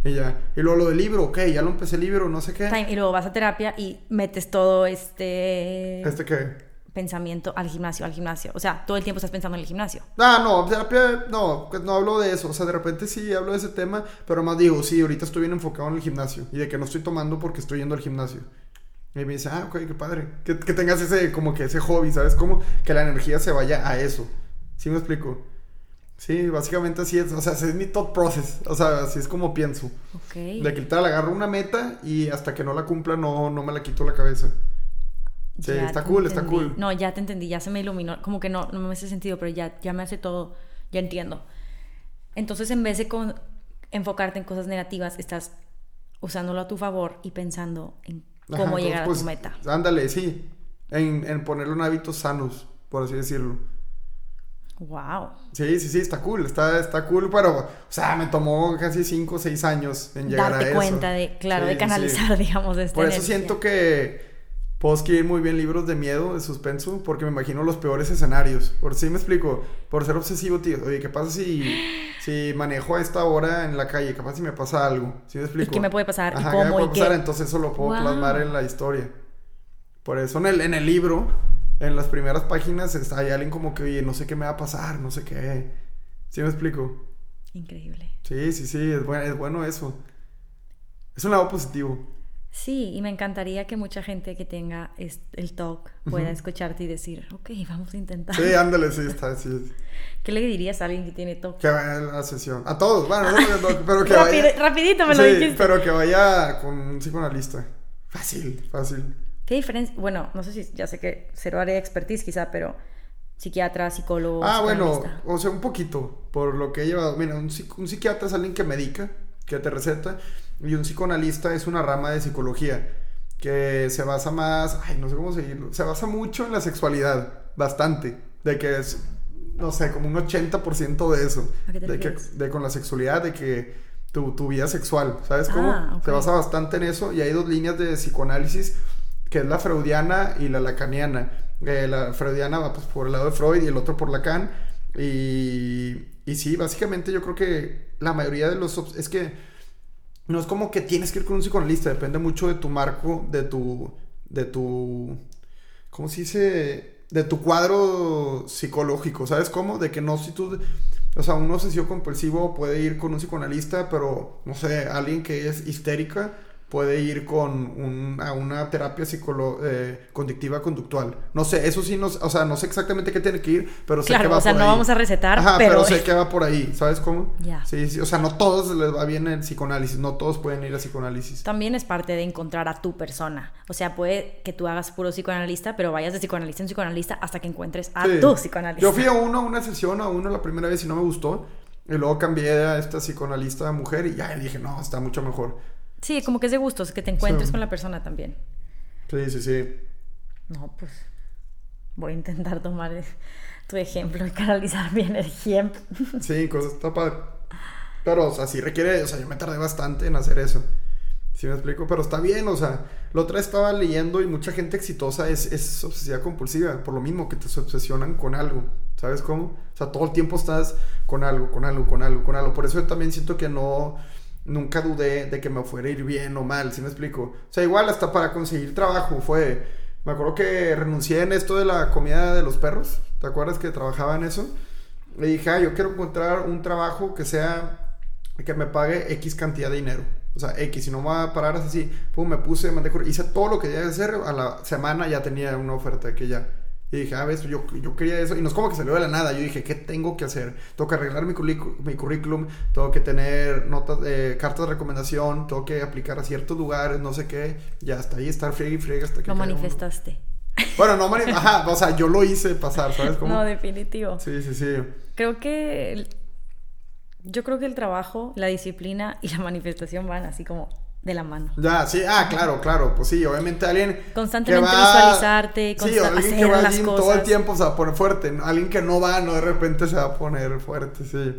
Y ya. Y luego lo del libro, ok, ya lo empecé el libro, no sé qué. Y luego vas a terapia y metes todo este... ¿Este qué? Pensamiento al gimnasio, al gimnasio. O sea, todo el tiempo estás pensando en el gimnasio. Ah, no, terapia, no, no hablo de eso. O sea, de repente sí hablo de ese tema, pero más digo, sí, ahorita estoy bien enfocado en el gimnasio. Y de que no estoy tomando porque estoy yendo al gimnasio. Y me dice, ah, ok, qué padre. Que, que tengas ese, como que ese hobby, ¿sabes? Como que la energía se vaya a eso. ¿Sí me explico? Sí, básicamente así es. O sea, es mi thought process. O sea, así es como pienso. Ok. De que tal, agarro una meta y hasta que no la cumpla no, no me la quito la cabeza. Sí, está cool, está cool. No, ya te entendí, ya se me iluminó. Como que no, no me hace sentido, pero ya, ya me hace todo. Ya entiendo. Entonces, en vez de enfocarte en cosas negativas, estás usándolo a tu favor y pensando en cómo llegar a tu pues, meta. Ándale, sí. En, en ponerlo en hábitos sanos, por así decirlo. Wow. Sí, sí, sí, está cool, está, está cool, pero, o sea, me tomó casi 5 o 6 años en llegar a eso. Darte cuenta de, claro, de canalizar, digamos, este Por eso siento que puedo escribir muy bien libros de miedo, de suspenso, porque me imagino los peores escenarios. Por si me explico, por ser obsesivo, tío. Oye, ¿qué pasa si, si manejo a esta hora en la calle? ¿Qué pasa si me pasa algo? ¿Sí me explico? ¿Y qué me puede pasar? Ajá, ¿Y cómo? ¿qué me puede pasar? Entonces eso lo puedo plasmar en la historia. Por eso en el, en el libro en las primeras páginas está, hay alguien como que, oye, no sé qué me va a pasar, no sé qué. ¿Sí me explico? Increíble. Sí, sí, sí, es bueno, es bueno eso. Es un lado positivo. Sí, y me encantaría que mucha gente que tenga el talk pueda escucharte y decir, ok, vamos a intentar. Sí, ándale, sí, está, sí. ¿Qué le dirías a alguien que tiene talk? Que vaya a la sesión. A todos, bueno, no, pero que vaya. Rapidito me lo sí, pero que vaya con un psicoanalista. Fácil, fácil. ¿Qué diferencia? Bueno, no sé si ya sé que cero área de expertise quizá, pero psiquiatra, psicólogo. Ah, bueno, o sea, un poquito, por lo que he llevado. Mira, un, psiquiatra es alguien que medica, que te receta, y un psicoanalista es una rama de psicología que se basa más, ay, no sé cómo seguirlo, se basa mucho en la sexualidad, bastante, de que es, no sé, como un 80% de eso, de, que, de con la sexualidad, de que tu, tu vida sexual, ¿sabes cómo? Ah, se basa bastante en eso y hay dos líneas de psicoanálisis que es la freudiana y la lacaniana. Eh, la freudiana va pues, por el lado de Freud y el otro por Lacan. Y, y sí, básicamente yo creo que la mayoría de los... Es que no es como que tienes que ir con un psicoanalista, depende mucho de tu marco, de tu... de tu... ¿Cómo se dice? De tu cuadro psicológico, ¿sabes cómo? De que no si tú... O sea, un obsesivo compulsivo puede ir con un psicoanalista, pero, no sé, alguien que es histérica puede ir con un, a una terapia psicolo eh, conductiva conductual. No sé, eso sí, no, o sea, no sé exactamente qué tiene que ir, pero sé que va o sea, no vamos a recetar, pero... sé que va por ahí, ¿sabes cómo? Ya. Sí, sí, o sea, no todos les va bien el psicoanálisis, no todos pueden ir a psicoanálisis. También es parte de encontrar a tu persona. O sea, puede que tú hagas puro psicoanalista, pero vayas de psicoanalista en psicoanalista hasta que encuentres a tu psicoanalista. Yo fui a uno, a una sesión, a uno la primera vez y no me gustó. Y luego cambié a esta psicoanalista mujer y ya dije, no, está mucho mejor. Sí, como que es de gustos, que te encuentres con la persona también. Sí, sí, sí. No, pues voy a intentar tomar tu ejemplo y canalizar mi energía. Sí, cosas está padre. Pero, o sea, sí requiere, o sea, yo me tardé bastante en hacer eso. ¿Sí me explico? Pero está bien, o sea, la otra estaba leyendo y mucha gente exitosa es, es obsesiva compulsiva, por lo mismo que te obsesionan con algo, ¿sabes cómo? O sea, todo el tiempo estás con algo, con algo, con algo, con algo. Por eso yo también siento que no, nunca dudé de que me fuera a ir bien o mal, ¿sí me explico? O sea, igual hasta para conseguir trabajo fue... Me acuerdo que renuncié en esto de la comida de los perros. ¿Te acuerdas que trabajaba en eso? Le dije, ah, yo quiero encontrar un trabajo que sea... que me pague X cantidad de dinero. O sea, X, si no me va a parar así, pum, me puse, mandé, hice todo lo que tenía que hacer. A la semana ya tenía una oferta que ya y dije, ah, ves, yo, yo quería eso. Y no es como que salió de la nada. Yo dije, ¿qué tengo que hacer? Tengo que arreglar mi, mi currículum, tengo que tener notas, de cartas de recomendación, tengo que aplicar a ciertos lugares, no sé qué. Ya hasta ahí, estar friega y friega hasta que. Lo manifestaste. Bueno, no manifestaste. Ajá, o sea, yo lo hice pasar, ¿sabes cómo? No, definitivo. Sí, sí, sí. Creo que. Yo creo que el trabajo, la disciplina y la manifestación van así como de la mano. Ya, sí, ah, claro, claro, pues sí, obviamente alguien constantemente visualizarte, sí, alguien que va las todo el tiempo se va a poner fuerte, alguien que no va, no de repente se va a poner fuerte, sí.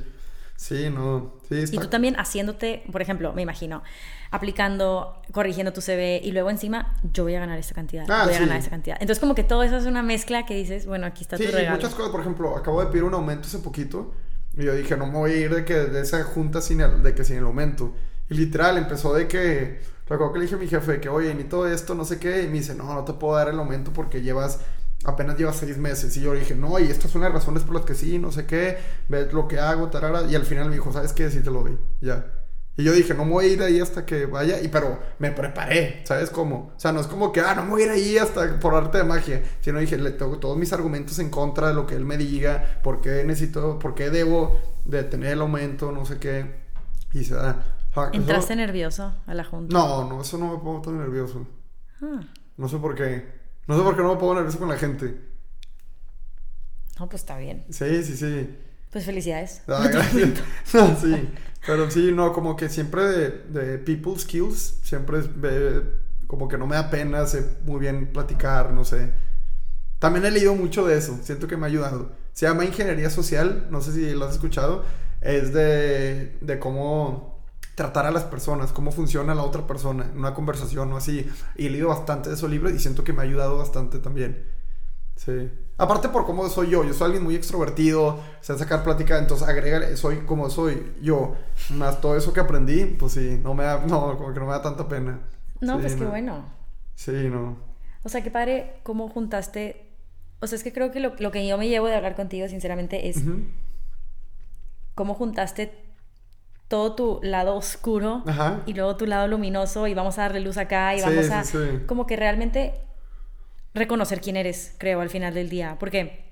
Sí, no. Sí, Y tú también haciéndote, por ejemplo, me imagino, aplicando, corrigiendo tu CV y luego encima, yo voy a ganar esta cantidad, ah, voy a ganar esta cantidad. Entonces, como que todo eso es una mezcla que dices, bueno, aquí está tu regalo. muchas cosas, por ejemplo, acabo de pedir un aumento hace poquito y yo dije, no me voy a ir de que de esa junta sin el, de que sin el aumento. Y literal, empezó de que. Recuerdo que le dije a mi jefe que, oye, ni todo esto, no sé qué. Y me dice, no, no te puedo dar el aumento porque llevas. Apenas llevas seis meses. Y yo le dije, no, y estas son las razones por las que sí, no sé qué. Ves lo que hago, tarara. Y al final me dijo, ¿sabes qué? Sí te lo doy. Ya. Y yo dije, no me voy a ir ahí hasta que vaya. Y pero me preparé, ¿sabes cómo? O sea, no es como que, ah, no me voy a ir ahí hasta por arte de magia. Sino dije, le tengo todos mis argumentos en contra de lo que él me diga. ¿Por qué necesito, por qué debo de tener el aumento, no sé qué. Y se da. ¿Entraste nervioso a la junta? No, no, eso no me pongo tan nervioso. Ah. No sé por qué. No sé por qué no me pongo nervioso con la gente. No, pues está bien. Sí, sí, sí. Pues felicidades. Ah, gracias. no, sí. Pero sí, no, como que siempre de, de people skills, siempre es, como que no me da pena, sé muy bien platicar, no sé. También he leído mucho de eso, siento que me ha ayudado. Se llama Ingeniería Social, no sé si lo has escuchado. Es de, de cómo tratar a las personas, cómo funciona la otra persona en una conversación o así. Y he leído bastante de esos libros y siento que me ha ayudado bastante también. Sí. Aparte por cómo soy yo, yo soy alguien muy extrovertido, sé sacar plática, entonces agrega, soy como soy yo, más todo eso que aprendí, pues sí, no me da, no, como que no me da tanta pena. No, pues qué bueno. Sí, no. O sea, qué padre cómo juntaste, o sea, es que creo que lo, que yo me llevo de hablar contigo, sinceramente, es cómo juntaste todo tu lado oscuro y luego tu lado luminoso y vamos a darle luz acá y vamos a como que realmente reconocer quién eres, creo, al final del día, porque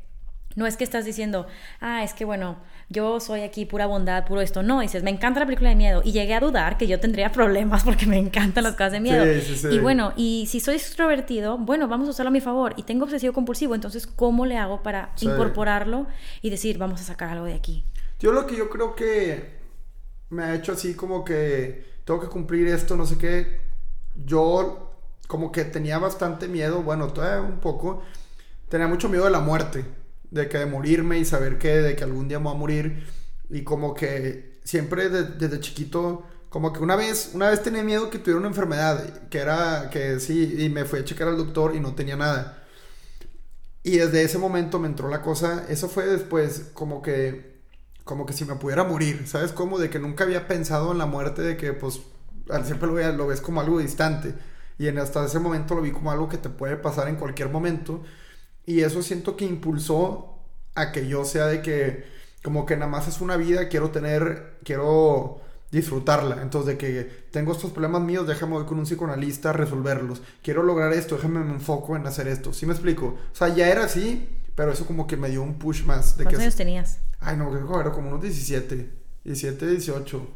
no es que estás diciendo, ah, es que bueno, yo soy aquí pura bondad, puro esto. No, dices, me encanta la película de miedo. Y llegué a dudar que yo tendría problemas porque me encantan las cosas de miedo. y bueno, y si soy extrovertido, bueno, vamos a usarlo a mi favor. Y tengo obsesivo compulsivo, entonces, ¿cómo le hago para incorporarlo y decir, vamos a sacar algo de aquí? Yo lo que yo creo que me ha hecho así como que tengo que cumplir esto, no sé qué. Yo como que tenía bastante miedo, bueno, todavía un poco, tenía mucho miedo de la muerte, de que de morirme y saber que de que algún día me voy a morir y como que siempre desde chiquito como que una vez, una vez tenía miedo que tuviera una enfermedad, que era, que sí, y me fui a checar al doctor y no tenía nada. Y desde ese momento me entró la cosa, eso fue después como que, como que si me pudiera morir, ¿sabes? Como de que nunca había pensado en la muerte, de que pues siempre lo, lo ves como algo distante. Y en hasta ese momento lo vi como algo que te puede pasar en cualquier momento. Y eso siento que impulsó a que yo sea de que, como que nada más es una vida, quiero tener, quiero disfrutarla. Entonces, de que tengo estos problemas míos, déjame voy con un psicoanalista a resolverlos. Quiero lograr esto, déjame me enfoco en hacer esto. ¿Sí me explico? O sea, ya era así, pero eso como que me dio un push más. De ¿Cuántos años tenías? Ay, no, creo que era como unos 17, 17, 18.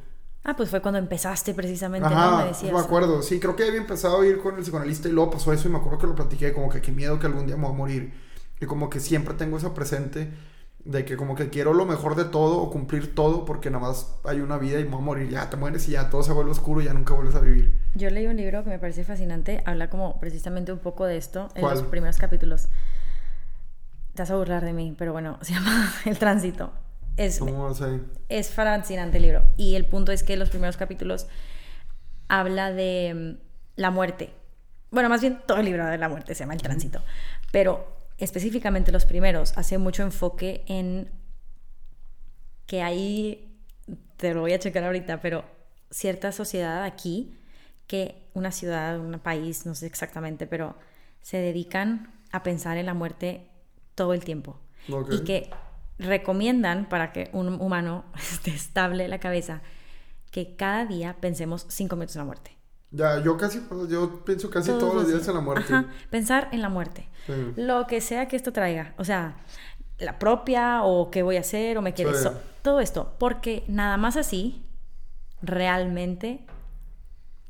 Ah, pues fue cuando empezaste precisamente, ¿no? Me decías. me acuerdo, sí, creo que había empezado a ir con el psicoanalista y luego pasó eso y me acuerdo que lo platiqué, como que qué miedo que algún día me voy a morir. Y como que siempre tengo eso presente de que como que quiero lo mejor de todo o cumplir todo porque nada más hay una vida y me voy a morir, ya te mueres y ya todo se vuelve oscuro y ya nunca vuelves a vivir. Yo leí un libro que me parece fascinante, habla como precisamente un poco de esto en los primeros capítulos. Te vas a burlar de mí, pero bueno, se llama El Tránsito. Es, es fascinante el libro. Y el punto es que los primeros capítulos habla de mm, la muerte. Bueno, más bien todo el libro de la muerte se llama El Tránsito. Pero específicamente los primeros, hace mucho enfoque en que hay, te lo voy a checar ahorita, pero cierta sociedad aquí, que una ciudad, un país, no sé exactamente, pero se dedican a pensar en la muerte todo el tiempo. Y que recomiendan para que un humano esté estable la cabeza, que cada día pensemos cinco minutos en la muerte. Ya, yo casi, yo pienso casi todos, los días en la muerte. Ajá, pensar en la muerte. Lo que sea que esto traiga. O sea, la propia, o qué voy a hacer, o me quiere Todo esto. Porque nada más así, realmente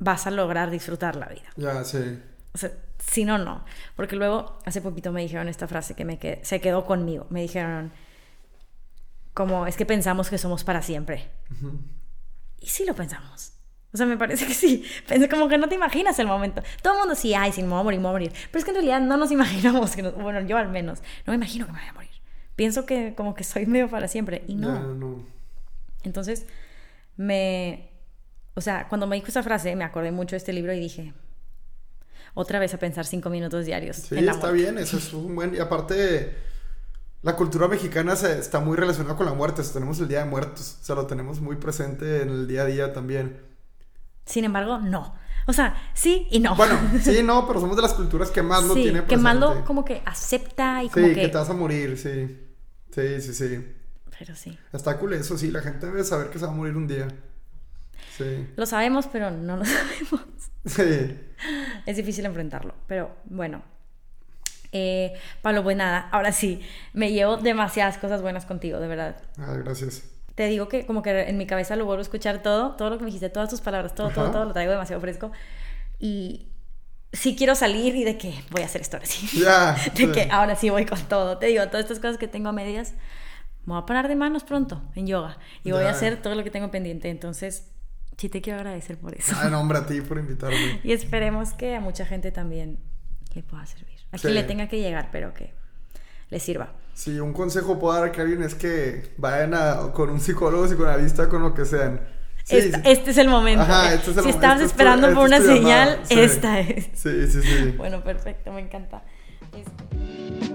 vas a lograr disfrutar la vida. Ya, sí. O sea, si no, no. Porque luego, hace poquito me dijeron esta frase que me se quedó conmigo. Me dijeron, como, es que pensamos que somos para siempre. Y sí lo pensamos. O sea, me parece que sí. Pensé como que no te imaginas el momento. Todo el mundo sí, ay, sí, me voy a morir, me voy a morir. Pero es que en realidad no nos imaginamos que Bueno, yo al menos. No me imagino que me voy a morir. Pienso que como que soy medio para siempre. Y no. no. Entonces, me... O sea, cuando me dijo esa frase, me acordé mucho de este libro y dije... Otra vez a pensar cinco minutos diarios. Sí, está bien. Eso es un buen... Y aparte... La cultura mexicana se, está muy relacionada con la muerte. tenemos el Día de Muertos. O sea, lo tenemos muy presente en el día a día también. Sin embargo, no. O sea, sí y no. Bueno, sí y no, pero somos de las culturas que más lo sí, tiene presente. que más lo como que acepta y como sí, que... te vas a morir, sí. Sí, sí, sí. Pero sí. Está cool eso, sí. La gente debe saber que se va a morir un día. Sí. Lo sabemos, pero no lo sabemos. Sí. Es difícil enfrentarlo, pero bueno. Eh, Pablo, pues nada, ahora sí, me llevo demasiadas cosas buenas contigo, de verdad. Ah, gracias te digo que como que en mi cabeza lo vuelvo a escuchar todo, todo lo que me dijiste, todas tus palabras, todo, todo, todo, lo traigo demasiado fresco. Y sí quiero salir y de que voy a hacer esto ahora sí. Ya. de que ahora sí voy con todo. Te digo, todas estas cosas que tengo a medias, me voy a parar de manos pronto en yoga y voy a hacer todo lo que tengo pendiente. Entonces, sí te quiero agradecer por eso. Ay, nombre a ti por invitarme. y esperemos que a mucha gente también le pueda servir. A quien le tenga que llegar, pero que le sirva. Sí, un consejo puedo dar a alguien es que vayan a, con un psicólogo, psicoanalista, con lo que sean. este es el momento. Ajá, este es el si estabas este esperando por, este una señal, esta es. Sí, sí, sí. Bueno, perfecto, me encanta. Este